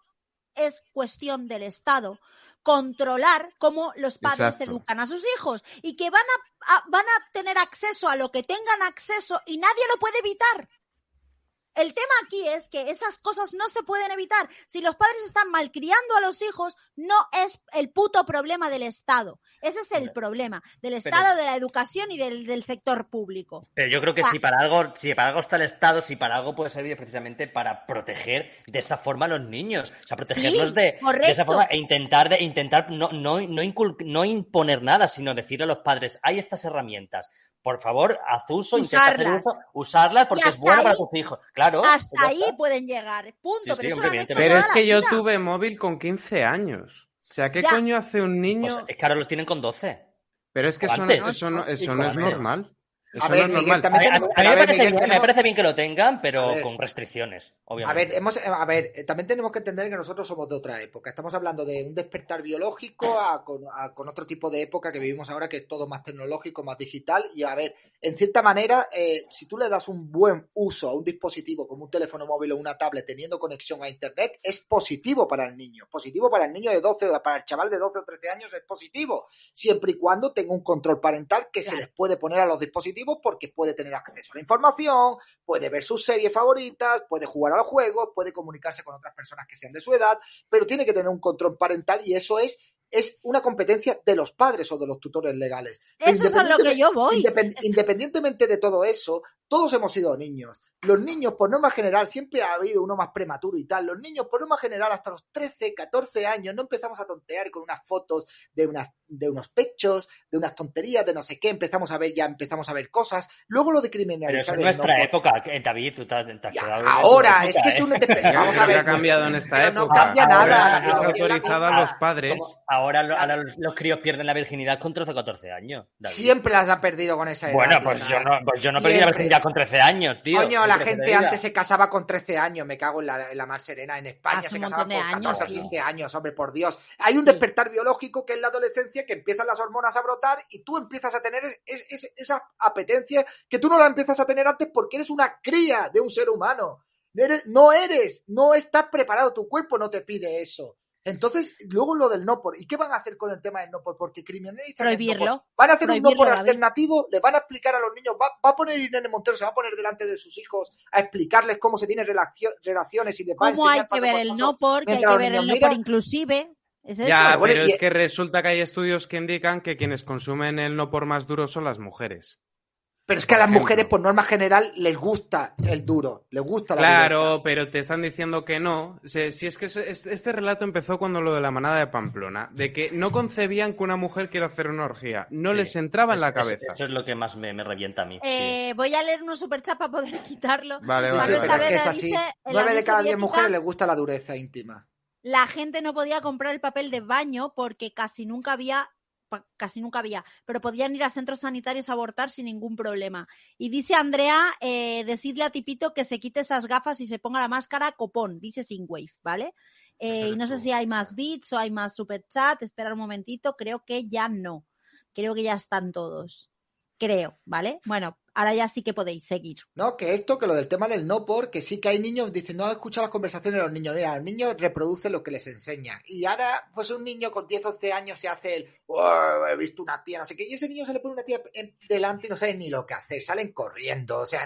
es cuestión del Estado controlar cómo los padres Exacto. educan a sus hijos y que van a, a- van a tener acceso a lo que tengan acceso y nadie lo puede evitar. El tema aquí es que esas cosas no se pueden evitar. Si los padres están malcriando a los hijos, no es el puto problema del Estado. Ese es el problema del pero- Estado, de la educación y del, del sector público. Pero yo creo que si para algo, si para algo está el Estado, si para algo puede servir precisamente para proteger de esa forma a los niños. O sea, protegerlos Sí, de, esa forma e intentar de, intentar no, no, no, no imponer nada, sino decirle a los padres, hay estas herramientas. Por favor, haz uso, intenta hacer Usarlas. uso, usarlas porque es bueno para tus hijos. Claro. Hasta ahí pueden llegar. Punto. Sí, sí, pero eso lo es que yo vida. tuve móvil con 15 años. O sea, ¿qué Ya. coño hace un niño? Pues es que ahora los tienen con 12. Pero es que eso no, eso no, eso no es normal. Eso A ver, no es Miguel, normal. A también a tenemos- a mí a me, parece Miguel, bien, me parece bien que lo tengan, A pero ver. con restricciones, A obviamente. ver, hemos, a ver, eh, también tenemos que entender que nosotros somos de otra época. Estamos hablando de un despertar biológico a con, a- con otro tipo de época que vivimos ahora, que es todo más tecnológico, más digital. Y a ver, en cierta manera, eh, si tú le das un buen uso a un dispositivo como un teléfono móvil o una tablet teniendo conexión a Internet, es positivo para el niño. Positivo para el niño de 12 o para el chaval de 12 o 13 años es positivo, siempre y cuando tenga un control parental que se les puede poner a los dispositivos porque puede tener acceso a la información, puede ver sus series favoritas, puede jugar a los juegos, puede comunicarse con otras personas que sean de su edad, pero tiene que tener un control parental y eso es, es una competencia de los padres o de los tutores legales. Eso es a lo que yo voy. independ- independientemente de todo eso, todos hemos sido niños. Los niños, por norma general, siempre ha habido uno más prematuro y tal. Los niños, por norma general, hasta los 13, 14 años, no empezamos a tontear con unas fotos de, unas, de unos pechos, de unas tonterías, de no sé qué. Empezamos a ver, ya empezamos a ver cosas. Luego lo de criminalizar. Pero eso es nuestra no época, David, tú te has, te has Ya, quedado ahora, es época, que es ¿eh? un... Vamos a ver. ha cambiado en esta Pero no época. cambia Ahora nada. Es autorizado a los padres. Ahora, lo- ahora los, los críos pierden la virginidad con 13 o 14 años. David. Siempre las ha perdido con esa edad. Bueno, pues yo no, pues yo no perdí la siempre. Con 13 años, tío. Coño, ¿Qué la gente antes se casaba con 13 años, me cago en la, en la mar serena. En España Hace se casaba con de 14 o años, sí. 15 años, hombre, por Dios. Hay un despertar biológico que es la adolescencia, que empiezan las hormonas a brotar y tú empiezas a tener es- es- esa apetencia que tú no la empiezas a tener antes porque eres una cría de un ser humano. No eres, no eres, no estás preparado, tu cuerpo no te pide eso. Entonces, luego lo del no por. ¿Y qué van a hacer con el tema del no por? Porque criminalizan el no Prohibirlo. por. Van a hacer un no por Prohibirlo, alternativo, le van a explicar a los niños, va, va a poner Irene Montero, se va a poner delante de sus hijos a explicarles cómo se tienen relacio- relaciones y les va a ¿Cómo hay que ver el no por? Que hay que ver el no por inclusive. Es. Ya, Bueno, pero y- es que resulta que hay estudios que indican que quienes consumen el no por más duro son las mujeres. Pero es que a las mujeres, por norma general, les gusta el duro, les gusta la Claro, pero te están diciendo que no. Si, si es que este relato empezó cuando lo de la manada de Pamplona, de que no concebían que una mujer quiera hacer una orgía. No Sí. les entraba en la es- cabeza. Eso es lo que más me, me revienta a mí. sí. Eh, voy a leer unos superchats para poder quitarlo. Vale, vale, sí, vale. pero es que es Saavedra así. Nueve de cada diez mujeres les gusta la dureza íntima. La gente no podía comprar el papel de baño porque casi nunca había casi nunca había, pero podían ir a centros sanitarios a abortar sin ningún problema. Y dice Andrea, eh, decidle a Tipito que se quite esas gafas y se ponga la máscara copón, dice Wave, ¿vale? Eh, y no sé tú, si hay más bits o hay más superchat, esperar un momentito, creo que ya no. Creo que ya están todos. Creo, ¿vale? Bueno, ahora ya sí que podéis seguir. No, que esto, que lo del tema del no por, que sí que hay niños, dicen, no escuchado las conversaciones de los niños. Mira, los niños reproducen lo que les enseñan. Y ahora, pues un niño con 10, 11 años se hace el, "Oh, he visto una tía, no sé qué. Y ese niño se le pone una tía delante y no saben ni lo que hacer, salen corriendo. O sea,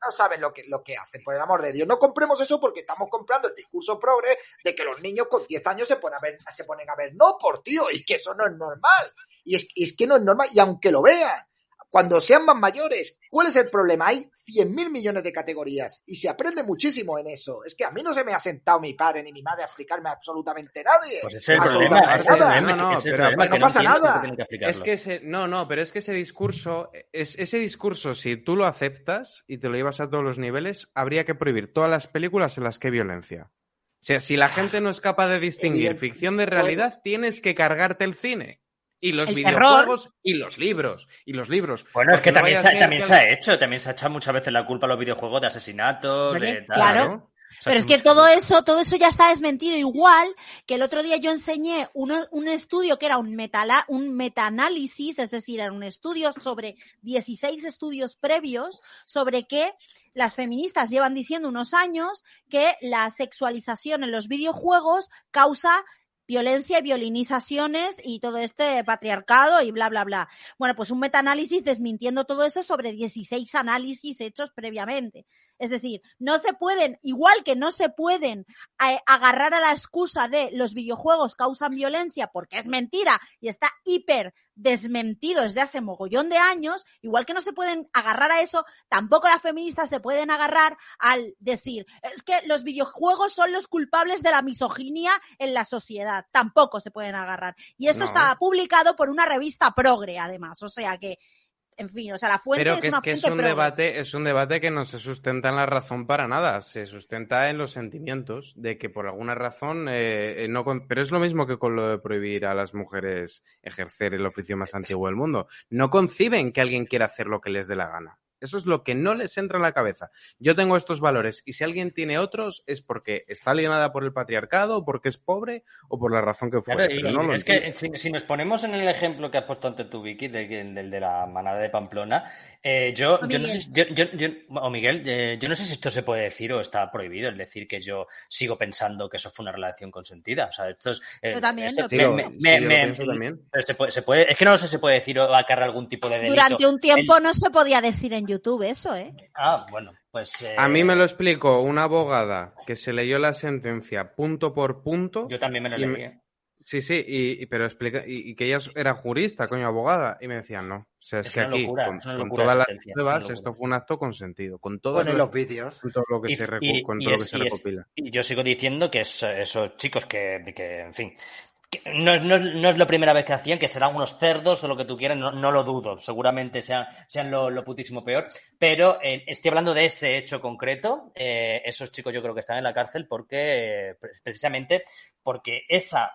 no saben lo que, lo que hacen, por el amor de Dios. No compremos eso porque estamos comprando el discurso progre de que los niños con 10 años se ponen a ver, se ponen a ver no por tío, y que eso no es normal. Y es, y es que no es normal, y aunque lo vean, cuando sean más mayores, ¿cuál es el problema? Hay 100 mil millones de categorías y se aprende muchísimo en eso. Es que a mí no se me ha sentado mi padre ni mi madre a explicarme absolutamente nadie. Pues es el Absolutamente problema. ese es el nada. problema, No, no, ese es el pero no pasa nada. Es que ese, no, no, pero es que ese discurso, es, ese discurso, si tú lo aceptas y te lo llevas a todos los niveles, habría que prohibir todas las películas en las que hay violencia. O sea, si la gente no es capaz de distinguir ficción de realidad, tienes que cargarte el cine. Y los El videojuegos y los libros. Y los libros. Bueno, es que no también, se, también que se ha hecho, también se ha echado muchas veces la culpa a los videojuegos de asesinatos, de tal. claro. Pero es que todo eso, todo eso ya está desmentido. Igual que el otro día yo enseñé uno- un estudio que era un, metala- un metaanálisis, es decir, era un estudio sobre 16 estudios previos sobre que las feministas llevan diciendo unos años que la sexualización en los videojuegos causa violencia y violinizaciones y todo este patriarcado y bla, bla, bla. Bueno, pues un metaanálisis desmintiendo todo eso sobre 16 análisis hechos previamente. Es decir, no se pueden, igual que no se pueden eh, agarrar a la excusa de los videojuegos causan violencia porque es mentira y está hiper desmentido desde hace mogollón de años, igual que no se pueden agarrar a eso, tampoco las feministas se pueden agarrar al decir, es que los videojuegos son los culpables de la misoginia en la sociedad, tampoco se pueden agarrar. Y esto No. está publicado por una revista progre, además, o sea que, en fin, o sea, la fuente Pero es que es una que es un debate, es un debate que no se sustenta en la razón para nada, se sustenta en los sentimientos de que por alguna razón eh, eh, no, con- pero es lo mismo que con lo de prohibir a las mujeres ejercer el oficio más antiguo del mundo. No conciben que alguien quiera hacer lo que les dé la gana. Eso es lo que no les entra en la cabeza. Yo tengo estos valores y si alguien tiene otros es porque está alienada por el patriarcado, porque es pobre o por la razón que fuera. Claro, y- pero no lo es entiendo. que si, si nos ponemos en el ejemplo que has puesto ante tu Vicky, de- del, de la manada de Pamplona, eh, yo, O yo no sé, yo, yo- yo- o Miguel, eh, yo no sé si esto se puede decir o está prohibido, es decir, que yo sigo pensando que eso fue una relación consentida. O sea, esto es, eh, Yo también esto lo me- lo- me- sí, me- yo lo me- pienso también. pero se puede, se puede- es que no sé si se puede decir o acarrear algún tipo de delito. Durante un tiempo El- no se podía decir en YouTube eso, ¿eh? Ah, bueno, pues... eh, A mí me lo explicó una abogada que se leyó la sentencia punto por punto. Yo también me lo leí. me- ¿eh? Sí, sí, y, y- pero explica, y, y que ella era jurista, coño, abogada, y me decían, no, o sea, es, Es que aquí, locura, con, todas las pruebas, esto fue un acto consentido, con todo, Bueno, y los vídeos. con todo lo que Y- se, recu- y- con y todo lo es- que se y es- recopila. Y yo sigo diciendo que es- esos chicos que, que, en fin, no, no no es la primera vez que hacían, que serán unos cerdos o lo que tú quieras, no, no lo dudo, seguramente sean, sean lo, lo putísimo peor, pero eh, estoy hablando de ese hecho concreto, eh, esos chicos yo creo que están en la cárcel porque, eh, pre- precisamente porque esa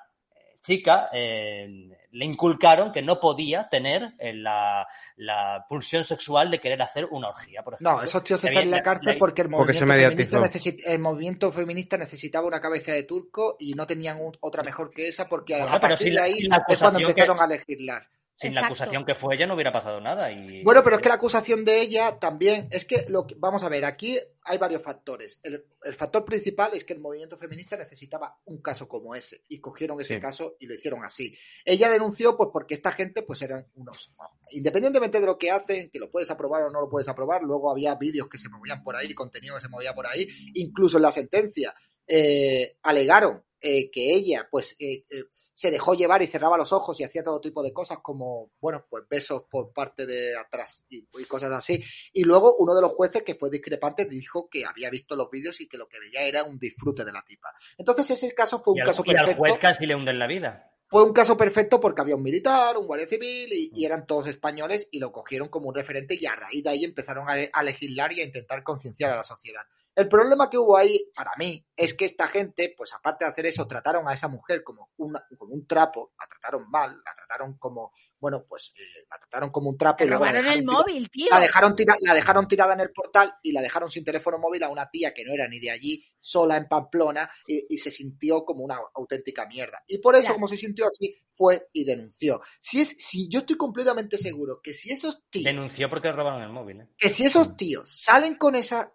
chica eh, le inculcaron que no podía tener eh, la, la pulsión sexual de querer hacer una orgía, por ejemplo. No, esos tíos están en la cárcel porque el Porque se movimiento, feminista necesit- el movimiento feminista necesitaba una cabeza de turco y no tenían un- otra mejor que esa porque Bueno, a partir de ahí la es cuando empezaron que- a legislar. Sin la acusación que fue ella no hubiera pasado nada. Y... Bueno, pero es que la acusación de ella también, es que, lo que- vamos a ver, aquí hay varios factores. El, el factor principal es que el movimiento feminista necesitaba un caso como ese y cogieron ese Sí. caso y lo hicieron así. Ella denunció pues porque esta gente pues eran unos, independientemente de lo que hacen, que lo puedes aprobar o no lo puedes aprobar, luego había vídeos que se movían por ahí, contenido que se movía por ahí, incluso en la sentencia eh, alegaron eh, que ella pues eh, eh, se dejó llevar y cerraba los ojos y hacía todo tipo de cosas como, bueno, pues besos por parte de atrás y, y cosas así. Y luego uno de los jueces que fue discrepante dijo que había visto los vídeos y que lo que veía era un disfrute de la tipa. Entonces ese caso fue un al, caso y al perfecto juez casi le hunden la vida. fue un caso perfecto porque había un militar, un guardia civil y, y eran todos españoles y lo cogieron como un referente y a raíz de ahí empezaron a, a legislar y a intentar concienciar a la sociedad. El problema que hubo ahí, para mí, es que esta gente, pues aparte de hacer eso, trataron a esa mujer como, una, como un trapo, la trataron mal, la trataron como, bueno, pues eh, la trataron como un trapo Te y luego la el móvil, tío. la dejaron, tira- la dejaron tirada en el portal y la dejaron sin teléfono móvil a una tía que no era ni de allí, sola en Pamplona, y, y se sintió como una auténtica mierda. Y por eso, Claro. como se sintió así, fue y denunció. Si es, si yo estoy completamente seguro que si esos tíos, Denunció porque robaron el móvil. ¿eh? que si esos tíos salen con esa,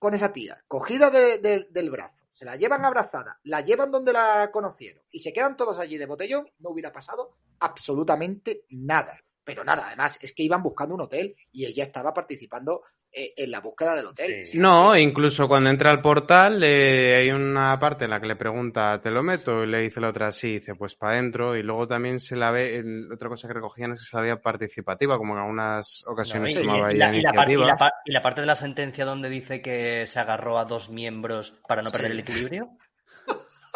con esa tía, cogida de- de- del brazo, se la llevan abrazada, la llevan donde la conocieron y se quedan todos allí de botellón, no hubiera pasado absolutamente nada. Pero nada, además es que iban buscando un hotel y ella estaba participando eh, en la búsqueda del hotel. Sí. No, incluso cuando entra al portal eh, hay una parte en la que le pregunta, ¿te lo meto? Y le dice la otra, sí, dice, pues para adentro. Y luego también se la ve, en- otra cosa que recogían es que se la veía participativa, como en algunas No, ocasiones y, tomaba y ella la, y iniciativa. la par- y la parte de la sentencia donde dice que se agarró a dos miembros para no perder Sí. el equilibrio.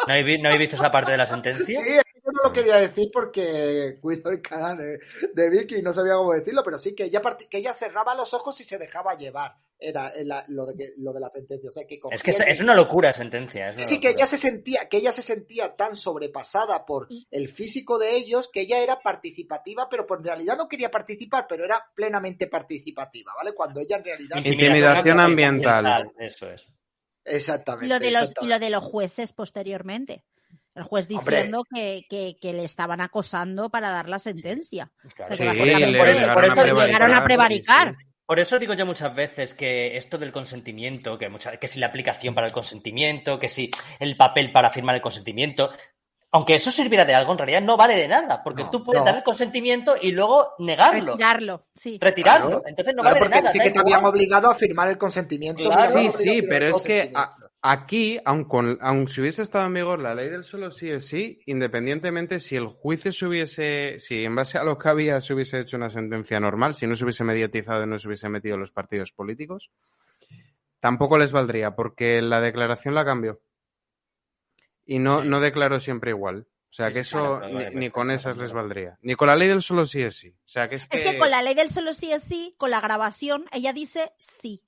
¿No habéis, no habéis visto esa parte de la sentencia? Sí, lo quería decir porque cuido el canal de, de Vicky y no sabía cómo decirlo, pero sí que ella, part- que ella cerraba los ojos y se dejaba llevar. Era la- lo, de que- lo de la sentencia. O sea, que Es que es, una locura sentencia. es una Sí, que ella se sentía, que ella se sentía tan sobrepasada por el físico de ellos que ella era participativa, pero en realidad no quería participar, pero era plenamente participativa, ¿vale? Cuando ella en realidad. Intimidación ambiental. Eso es. Exactamente. Y lo, de los, y exactamente. lo de los jueces posteriormente. El juez diciendo que, que, que le estaban acosando para dar la sentencia. Claro. O sea, que Sí, básicamente le por eso- llegaron por a eso prevaricar. llegaron a prevaricar. sí, sí. Por eso digo yo muchas veces que esto del consentimiento, que, mucha- que si la aplicación para el consentimiento, que si el papel para firmar el consentimiento, aunque eso sirviera de algo, en realidad no vale de nada, porque No, tú puedes no. dar el consentimiento y luego negarlo, Retirarlo, sí. retirarlo. Claro. Entonces no Claro, vale de porque nada. dice que te habían obligado a firmar el consentimiento. Claro. Sí, sí, pero es que a-. aquí, aun, con, aun si hubiese estado en vigor la ley del solo sí es sí, independientemente si el juicio se hubiese, si en base a lo que había se hubiese hecho una sentencia normal, si no se hubiese mediatizado y no se hubiese metido los partidos políticos, tampoco les valdría, porque la declaración la cambió. Y no, no declaró siempre igual. O sea Sí, que eso claro, claro, ni, con esas les valdría. Ni con la ley del solo sí es sí. O sea que es que... Es que con la ley del solo sí es sí, con la grabación, ella dice sí.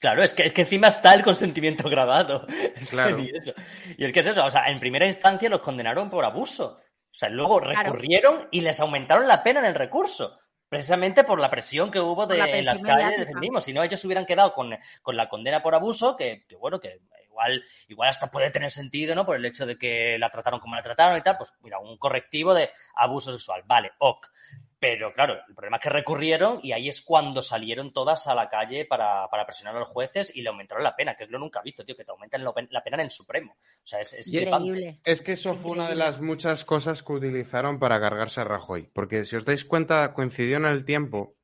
Claro, es que, es que encima está el consentimiento grabado. Es que Claro. eso. Y es que es eso, o sea, en primera instancia los condenaron por abuso. O sea, luego recurrieron y les aumentaron la pena en el recurso. Precisamente por la presión que hubo de, la en las calles de mediática. feminismo. Si no, ellos se hubieran quedado con, con la condena por abuso, que, que bueno, que igual, igual hasta puede tener sentido, ¿no? Por el hecho de que la trataron como la trataron y tal, pues mira, un correctivo de abuso sexual. Vale, ok. Pero claro, el problema es que recurrieron y ahí es cuando salieron todas a la calle para, para presionar a los jueces y le aumentaron la pena, que es lo nunca visto, tío, que te aumentan la pena en el Supremo. O sea, es, es. Increíble. Es que eso fue una de las muchas cosas que utilizaron para cargarse a Rajoy. Porque si os dais cuenta, coincidió en el tiempo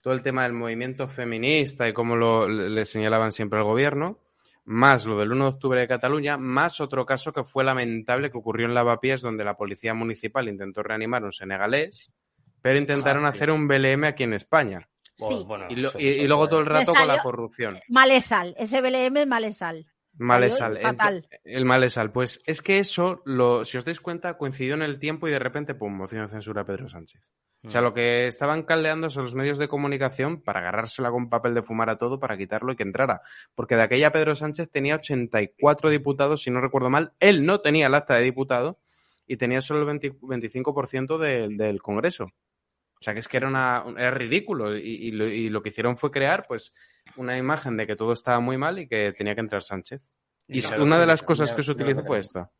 todo el tema del movimiento feminista y cómo lo, le le señalaban siempre al gobierno, más lo del 1 de octubre de Cataluña, más otro caso que fue lamentable que ocurrió en Lavapiés, donde la policía municipal intentó reanimar a un senegalés, pero intentaron hacer un BLM aquí en España. Sí. Bueno, Y, lo- eso- y- eso y luego todo el rato con la corrupción. Malesal, ese BLM es malesal. Malesal. Fatal. Ent- El malesal. Pues es que eso, lo, si os dais cuenta, coincidió en el tiempo y de repente, pum, moción de censura a Pedro Sánchez. O sea, Mm. lo que estaban caldeando son los medios de comunicación para agarrársela con papel de fumar a todo para quitarlo y que entrara. Porque de aquella Pedro Sánchez tenía 84 diputados, si no recuerdo mal. Él no tenía el acta de diputado y tenía solo el 20 25% del- del Congreso. O sea, que es que era, una, era ridículo. Y, y lo, y lo que hicieron fue crear, pues, una imagen de que todo estaba muy mal y que tenía que entrar Sánchez. Y una de las cosas mira- que se utilizó fue esta.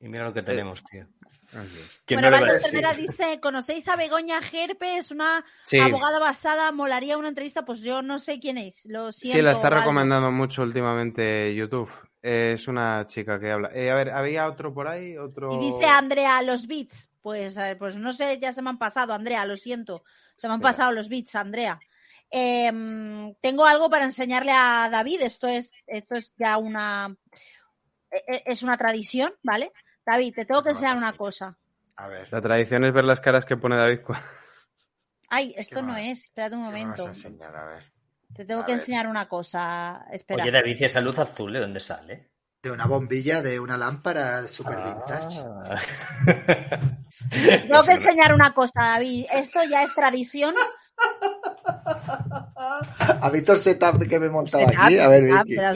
Y mira lo que tenemos, tío. Bueno, ¿Quién no le va a Valdo decir? Cervera dice, ¿conocéis a Begoña Gerpe? Es una Sí, abogada basada, molaría una entrevista, pues yo no sé quién es, lo siento. sí, la está recomendando mucho últimamente YouTube. Eh, es una chica que habla. Eh, a ver, ¿había otro por ahí? Otro... Y dice Andrea, los beats. Pues, eh, pues no sé, ya se me han pasado, Andrea, lo siento. Se me han pasado los beats, Andrea. Em, tengo algo para enseñarle a David. Esto es, esto es ya una, e- e- es una tradición, ¿vale? David, te tengo que ¿Qué me vas enseñar una cosa. A ver. La tradición es ver las caras que pone David. Ay, esto ¿Qué no es. Espérate un ¿Qué me vas momento. a enseñar? A ver. Te tengo A que ver. enseñar una cosa. Espera. Oye, David, ¿y esa luz azul de dónde sale? De una bombilla, de una lámpara super vintage. Ah. Tengo que enseñar una cosa, David. Esto ya es tradición. ¿Has visto el setup que me he montado Setup, aquí? A ver, setup, Vicky. el,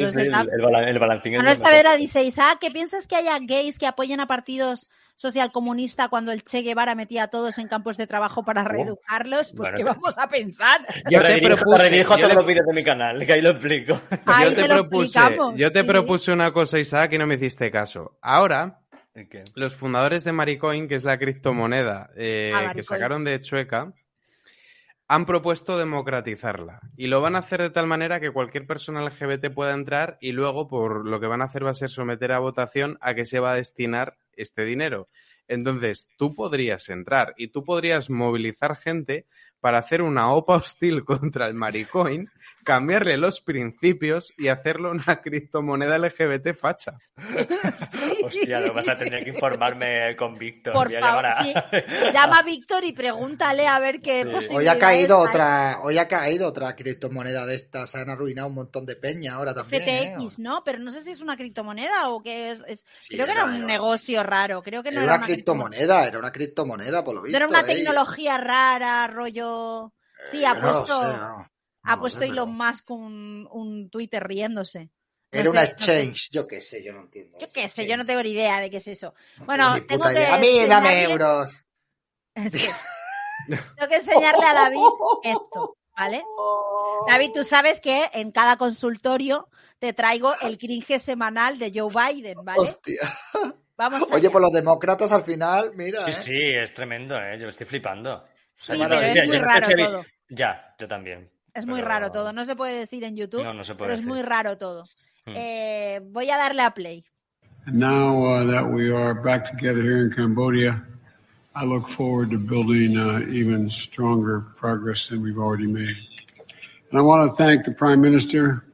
el, el balancín. Saavedra nosotros. dice, Isaac, ¿qué piensas que haya gays que apoyen a partidos socialcomunistas cuando el Che Guevara metía a todos en campos de trabajo para reeducarlos? Pues Bueno, ¿qué que- vamos a pensar? Yo te propuse- redirijo a todos le- los vídeos de mi canal, que ahí lo explico. Ahí yo te, propuse, yo te sí. propuse una cosa, Isaac, y no me hiciste caso. Ahora, ¿Qué? los fundadores de Maricoin, que es la criptomoneda eh, Ah, que sacaron de Chueca, han propuesto democratizarla. Y lo van a hacer de tal manera que cualquier persona LGBT pueda entrar y luego por lo que van a hacer va a ser someter a votación a qué se va a destinar este dinero. Entonces, tú podrías entrar y tú podrías movilizar gente para hacer una OPA hostil contra el Maricoin, cambiarle los principios y hacerlo una criptomoneda LGBT facha. Hostia, lo vas a tener que informarme con Víctor. Por favor, llamar a- sí. llama a Víctor y pregúntale a ver qué Sí. Hoy posibilidades ha caído hay. otra, hoy ha caído otra criptomoneda de estas. Se han arruinado un montón de peña ahora también. ¿eh? FTX, ¿no? Pero no sé si es una criptomoneda o qué es. es- Sí, creo que era era- un era- negocio raro. Creo que no Era era una una criptomoneda, era una criptomoneda, por lo No visto. era una ¿eh? tecnología rara, rollo. Sí, ha Eh, no puesto, sé, no. Ha No puesto sé, Elon Musk un, un Twitter riéndose. No Era sé, una no sé. exchange, yo qué sé, yo no entiendo. Yo qué sé, yo no tengo ni idea de qué es eso. No Bueno, tengo que. A mí, dame euros. Sí. Tengo que enseñarle a David esto, ¿vale? David, tú sabes que en cada consultorio te traigo el cringe semanal de Joe Biden, ¿vale? Hostia. Vamos Oye, pues los demócratas al final, mira. Sí, ¿eh? sí, es tremendo, ¿eh? Yo estoy flipando. Sí, pero sí, es sí, muy no raro todo. Ya, yo también. Es muy pero- raro todo. No se puede decir en YouTube, No, no se puede pero es decir. muy raro todo. Hmm. Eh, voy a darle a play. And now uh, that we are back together here in Cambodia, I look forward to building uh, even stronger progress than we've already made. And I want to thank the Prime Minister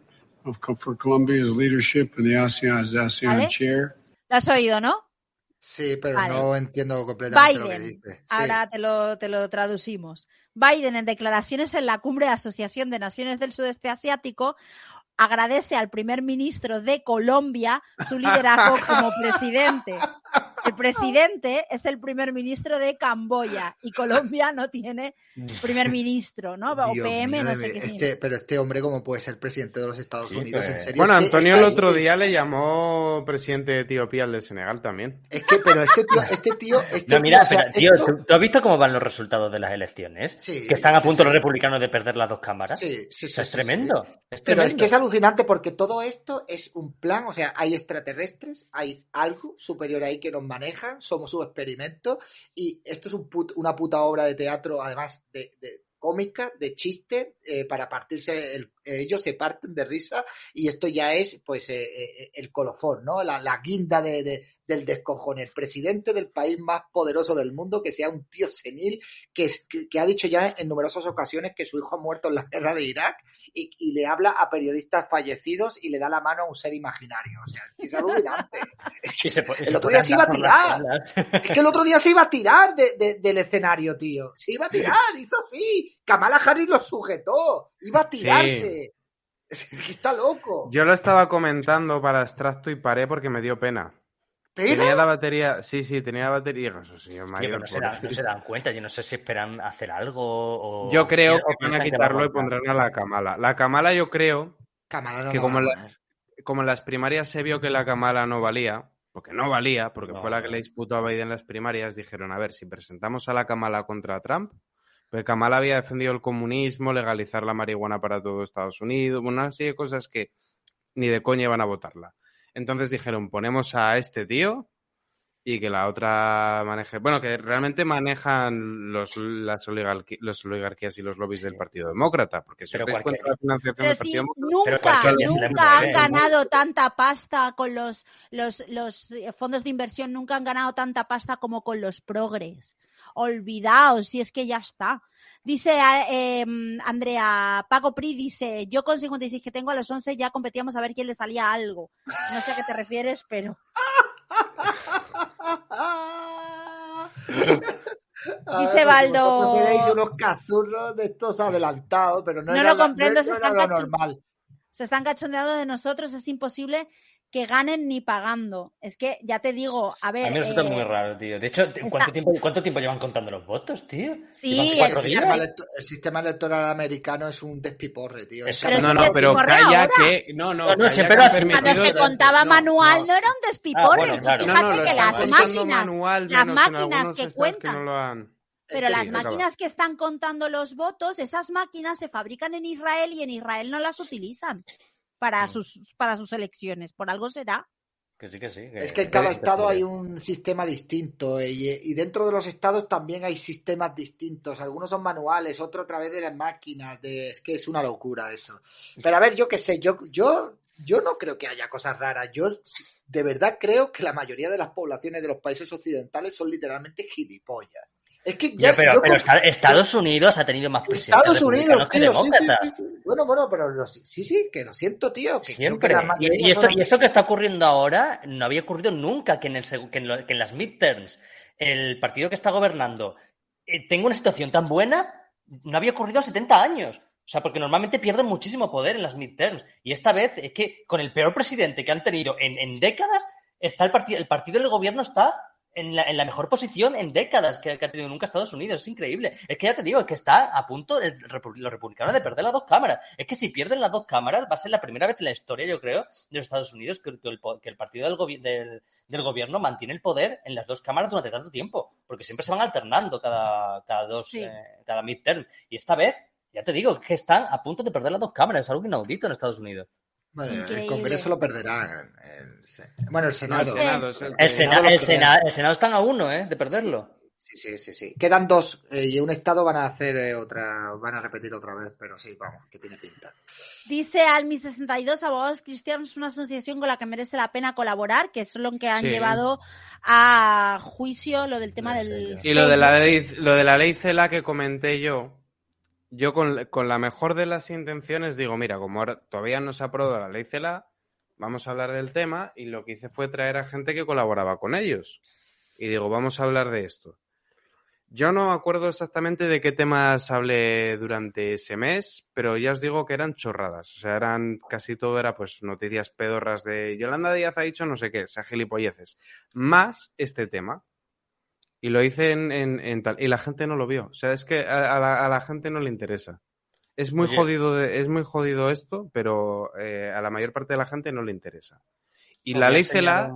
of, for Colombia's leadership in the ASEAN as ASEAN ¿Vale? chair. ¿Lo has oído, no? Sí, pero Vale. no entiendo completamente lo que Biden. dice. Sí. Ahora te lo, te lo traducimos. Biden, en declaraciones en la cumbre de Asociación de Naciones del Sudeste Asiático, agradece al primer ministro de Colombia su liderazgo como presidente. El presidente es el primer ministro de Camboya y Colombia no tiene primer ministro, ¿no? O Dios PM, mío no sé qué este. Pero este hombre, ¿cómo puede ser presidente de los Estados Sí, Unidos? En pues- serio. Bueno, Antonio el otro día le llamó presidente de Etiopía al de Senegal también. Es que, pero este tío, este tío, este No, mira, tío, o sea, pero, tío, esto- ¿tú, has visto cómo van los resultados de las elecciones? Sí, que están a punto sí. los republicanos de perder las dos cámaras. Sí, sí, O sea, sí, es sí, tremendo. Es Pero es que es alucinante porque todo esto es un plan, o sea, hay extraterrestres, hay algo superior ahí que nos manejan, somos su experimento y esto es put- una puta obra de teatro, además de, cómica, de chiste, eh, para partirse, el- ellos se parten de risa y esto ya es pues eh, eh, el colofón, ¿no? La, guinda de, de- del descojón, el presidente del país más poderoso del mundo, que sea un tío senil, que ha dicho ya en numerosas ocasiones que su hijo ha muerto en la guerra de Irak y, y le habla a periodistas fallecidos y le da la mano a un ser imaginario. O sea, es que es alucinante. Es que se el otro día se iba a tirar. Es que el otro día se iba a tirar de- de- del escenario, tío. Se iba a tirar, hizo así. Kamala Harris lo sujetó. Iba a tirarse. Es que está loco. Yo lo estaba comentando para extracto y paré porque me dio pena. Tenía la batería, sí, sí, tenía la batería. Eso, señor no se, dan, no se dan cuenta. Yo no sé si esperan hacer algo o... Yo creo que van a quitarlo y pondrán a la Kamala. La Kamala yo creo Kamala no que como la- en las primarias se vio que la Kamala no valía, porque no valía, porque No, fue la que le disputó a Biden en las primarias, dijeron, a ver, si presentamos a la Kamala contra Trump, pues Kamala había defendido el comunismo, legalizar la marihuana para todo Estados Unidos, una serie de cosas que ni de coña iban a votarla. Entonces dijeron, ponemos a este tío y que la otra maneje. Bueno, que realmente manejan los, las oligarqui- los oligarquías y los lobbies del Partido Demócrata, porque si os cuenta de la financiación Pero del Partido Demócrata, nunca, nunca han ¿eh? ganado tanta pasta con los, los, los eh, fondos de inversión, nunca han ganado tanta pasta como con los progres. Olvidaos, si es que ya está. Dice eh, em, Andrea, Paco Pri dice, yo con 56 que tengo a los 11 ya competíamos a ver quién le salía algo. No sé a qué te refieres, pero... Dice ver, Baldo- seréis unos cazurros de estos adelantados, pero no, No era, lo la- comprendo, no se están lo normal. Se están cachondeando de nosotros, es imposible que ganen ni pagando. Es que ya te digo, a ver. A mí me resulta eh, muy raro, tío. De hecho, ¿cuánto, está- tiempo, ¿cuánto tiempo llevan contando los votos, tío? Sí, ¿Llevan el sistema, electo- el sistema electoral americano es un despiporre, tío. Es- Es Pero no, no, pero calla ahora. que. No, no, No, no. Cuando se contaba no, manual no. no, era un despiporre. Ah, bueno, claro. Fíjate No, no, lo que las máquinas, manual, las máquinas que cuentan, no lo han. pero las máquinas que están contando los votos, esas máquinas se fabrican en Israel y en Israel no las utilizan para sus para sus elecciones. Por algo será. Que sí, que sí. Es que en cada estado hay un sistema distinto eh, y, y dentro de los estados también hay sistemas distintos. Algunos son manuales, otros a través de las máquinas. De... Es que es una locura eso. Pero a ver, yo qué sé, yo, yo, yo no creo que haya cosas raras. Yo de verdad creo que la mayoría de las poblaciones de los países occidentales son literalmente gilipollas. Es que ya, Ya, pero, yo Estados Unidos ha tenido más presidentes Estados Unidos, tío, sí, sí, sí, sí. Bueno, bueno, pero lo- sí, sí, que lo siento, tío. Que creo Siempre. que la Y, esto, son- y esto que está ocurriendo ahora no había ocurrido nunca que en, el, seg- que en, lo- que en las midterms el partido que está gobernando eh, tenga una situación tan buena, no había ocurrido hace 70 años. O sea, porque normalmente pierden muchísimo poder en las midterms. Y esta vez es que con el peor presidente que han tenido en, en décadas, está el partido, el partido del gobierno está en la, en la mejor posición en décadas que, que ha tenido nunca Estados Unidos. Es increíble. Es que ya te digo, es que está a punto el los republicanos de perder las dos cámaras. Es que si pierden las dos cámaras, va a ser la primera vez en la historia, yo creo, de los Estados Unidos que, que el, que el partido del, gobi- del, del gobierno mantiene el poder en las dos cámaras durante tanto tiempo. Porque siempre se van alternando cada, cada dos, Sí. eh, cada midterm. Y esta vez, ya te digo, que están a punto de perder las dos cámaras. Es algo inaudito en Estados Unidos. Bueno, el. Congreso lo perderá. el- bueno, el Senado. el Senado es el el, están a uno, ¿eh? De perderlo. Sí, sí, sí, sí. Quedan dos eh, y un estado van a hacer eh, otra, van a repetir otra vez, pero sí, vamos, que tiene pinta. Dice Almi62, Abogados Cristianos, una asociación con la que merece la pena colaborar, que es lo que han Sí. llevado a juicio lo del tema No del... Y lo de la ley, lo de la ley CELA que comenté yo, yo con, con la mejor de las intenciones digo, mira, como ahora todavía no se ha aprobado la ley CELA, vamos a hablar del tema y lo que hice fue traer a gente que colaboraba con ellos. Y digo, vamos a hablar de esto. Yo no acuerdo exactamente de qué temas hablé durante ese mes, pero ya os digo que eran chorradas. O sea, eran casi todo era pues noticias pedorras de Yolanda Díaz ha dicho no sé qué, o sea, gilipolleces. Más este tema. Y lo hice en, en- en tal. Y la gente no lo vio. O sea, es que a, a la, a la gente no le interesa. Es muy Oye. jodido, de- es muy jodido esto, pero eh, a la mayor parte de la gente no le interesa. Y la ley CELA,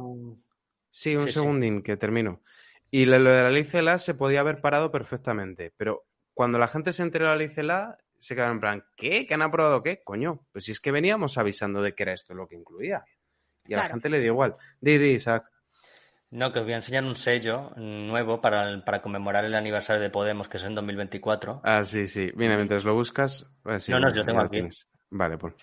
sí, un Sí, sí. segundín que termino. Y lo, de la ley CELA se podía haber parado perfectamente, pero cuando la gente se enteró de la ley CELA, se quedaron en plan, ¿qué? ¿Que han aprobado qué? Coño, pues si es que veníamos avisando de que era esto lo que incluía. Y a la gente le dio igual. Di, di, Isaac. No, que os voy a enseñar un sello nuevo para, el- para conmemorar el aniversario de Podemos, que es en 2024. Ah, sí, sí. Mira, mientras lo buscas. ah, sí, No, no, yo tengo aquí. tienes. Vale, pues.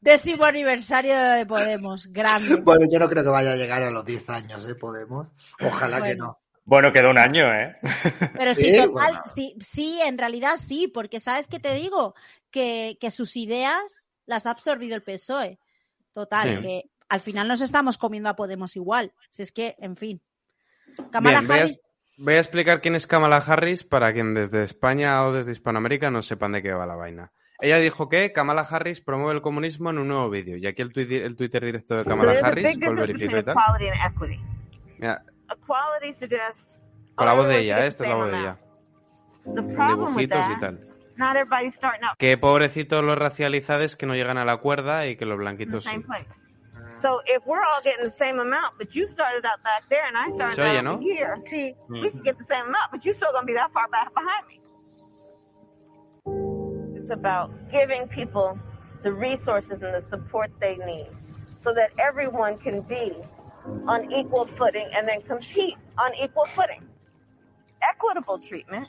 Décimo aniversario de Podemos, grande. Bueno, yo no creo que vaya a llegar a los 10 años, ¿eh? Podemos. Ojalá que no. Bueno, queda un año, ¿eh? Pero sí, Sí, total, bueno. sí, sí, en realidad sí, porque ¿sabes qué te digo? Que, que sus ideas las ha absorbido el PSOE. Total, Sí. que al final nos estamos comiendo a Podemos igual. Si es que, en fin. Kamala Bien, voy a, Harris, voy a explicar quién es Kamala Harris para quien desde España o desde Hispanoamérica no sepan de qué va la vaina. Ella dijo que Kamala Harris promueve el comunismo en un nuevo vídeo. Y aquí el, tui- el Twitter directo de So Kamala a Harris. Mira, con la voz de ella, ¿eh? esta es la voz de ella. Dibujitos y tal. Que pobrecitos los racializados que no llegan a la cuerda y que los blanquitos sí. So if we're all getting the same amount, but you started out back there and I started out here, sí. we can get the same amount, but you're still going to be that far back behind me. It's about giving people the resources and the support they need so that everyone can be on equal footing and then compete on equal footing. Equitable treatment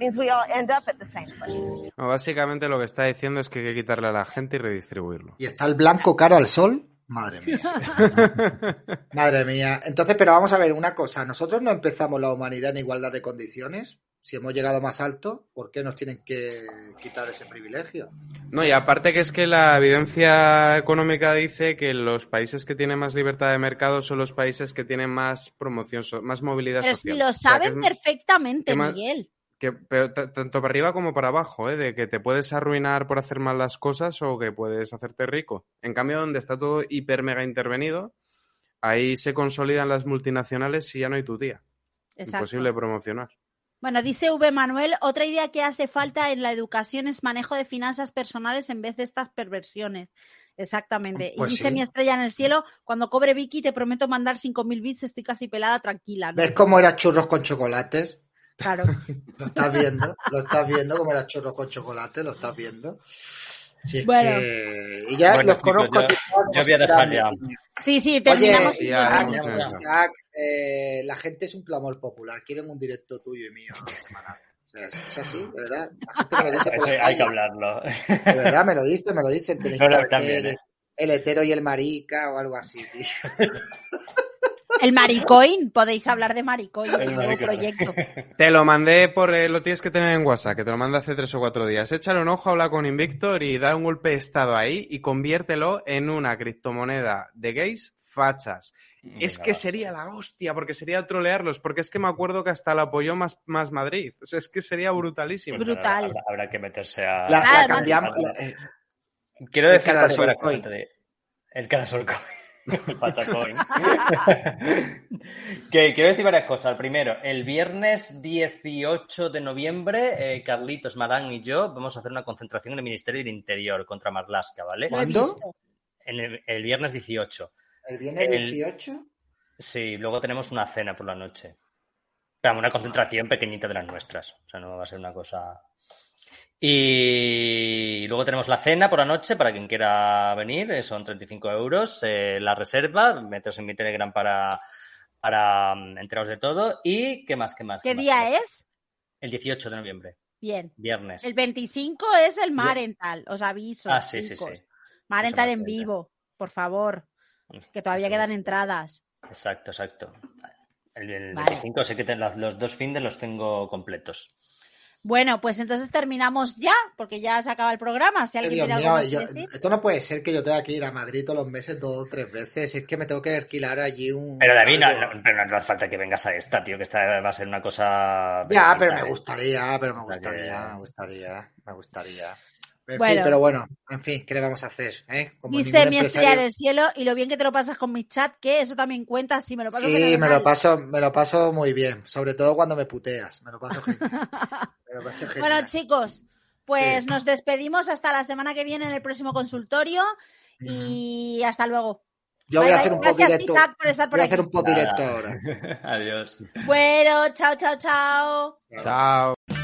means we all end up at the same place. No, básicamente lo que está diciendo es que hay que quitarle a la gente y redistribuirlo. ¿Y está el blanco cara al sol? Madre mía. Madre mía. Entonces, pero vamos a ver una cosa. ¿Nosotros no empezamos la humanidad en igualdad de condiciones? Si hemos llegado más alto, ¿por qué nos tienen que quitar ese privilegio? No, y aparte que es que la evidencia económica dice que los países que tienen más libertad de mercado son los países que tienen más promoción, más movilidad Pero si social. lo O sea, que saben perfectamente, más- Miguel. Que, pero tanto para arriba como para abajo, ¿eh? de que te puedes arruinar por hacer mal las cosas o que puedes hacerte rico. En cambio, donde está todo hiper mega intervenido, ahí se consolidan las multinacionales y ya no hay tu tía. Exacto. Imposible promocionar. Bueno, dice V. Manuel, otra idea que hace falta en la educación es manejo de finanzas personales en vez de estas perversiones. Exactamente. Pues y dice sí. mi estrella en el cielo, cuando cobre Vicky te prometo mandar 5.000 bits, estoy casi pelada, tranquila. ¿no? ¿Ves cómo era churros con chocolates? Claro. Lo estás viendo, lo estás viendo cómo era churros con chocolate, lo estás viendo. Si es Bueno. que- Y ya Bueno, los chicos, conozco. yo- como yo voy a dejar ya. Sí, sí, terminamos. Oye, ya, Isaac, ya, ya. Isaac, eh, la gente es un clamor popular. Quieren un directo tuyo y mío semanal. Es, así, de verdad. La gente me lo dice por Eso hay calle. que hablarlo. De verdad, me lo dicen, me lo dicen. Tenéis No, que no, hacer también, ¿eh? el hetero y el marica o algo así, tío. El Maricoin, podéis hablar de Maricoin, El el nuevo Maricoin. proyecto. Te lo mandé por. eh, lo tienes que tener en WhatsApp, que te lo mandé hace tres o cuatro días. Échale un ojo, habla con Invictor y da un golpe de estado ahí y conviértelo en una criptomoneda de gays fachas. es que sería la hostia, porque sería trolearlos, porque es que me acuerdo que hasta la apoyó más, más Madrid. O sea, es que sería brutalísimo. Pues Brutal. Habrá, habrá que meterse a. La, la cambiamos. la- eh, Quiero el decir canal El canal Pachacoin. que quiero decir varias cosas. Primero, el viernes 18 de noviembre, eh, Carlitos, Madán y yo vamos a hacer una concentración en el Ministerio del Interior contra Marlaska, ¿vale? ¿Cuándo? En el, el viernes 18. El viernes El- 18. Sí, luego tenemos una cena por la noche. Pero una concentración pequeñita de las nuestras. O sea, no va a ser una cosa. Y luego tenemos la cena por la noche para quien quiera venir. eh, Son 35 euros. eh, la reserva, meteos en mi Telegram para, para mm, enteraros de todo. ¿Y qué más? ¿Qué más? ¿Qué día es? El 18 de noviembre, Bien. viernes. El 25 es el Marental, os aviso. Ah, sí, sí, chicos. sí. Marental Eso me en vivo, por favor, que todavía quedan entradas. Exacto, exacto. El, el Vale. 25 sé que te- los, los dos fines los tengo completos. Bueno, pues entonces terminamos ya, porque ya se acaba el programa. Si alguien Dios tiene mío, algo más que yo- decir. esto no puede ser que yo tenga que ir a Madrid todos los meses dos o tres veces. Es que me tengo que alquilar allí un. Pero David, no, no- pero no hace falta que vengas a esta, tío, que esta va a ser una cosa. Ya, pero me ¿eh? gustaría, pero me gustaría, me gustaría, me gustaría. En Bueno. pero bueno, en fin, ¿qué le vamos a hacer? eh? Como Dice mi estrella del cielo y lo bien que te lo pasas con mi chat, que eso también cuenta, sí, me lo paso Sí, me lo paso, me lo paso muy bien, sobre todo cuando me puteas, me lo paso genial. Me lo paso genial. Bueno, chicos, pues Sí. nos despedimos hasta la semana que viene en el próximo consultorio y hasta luego. Yo voy a hacer bye. un post Gracias, directo. Isaac, por estar por Voy a aquí. hacer un post directo ahora. Adiós. Bueno, chao, chao, chao. Chao.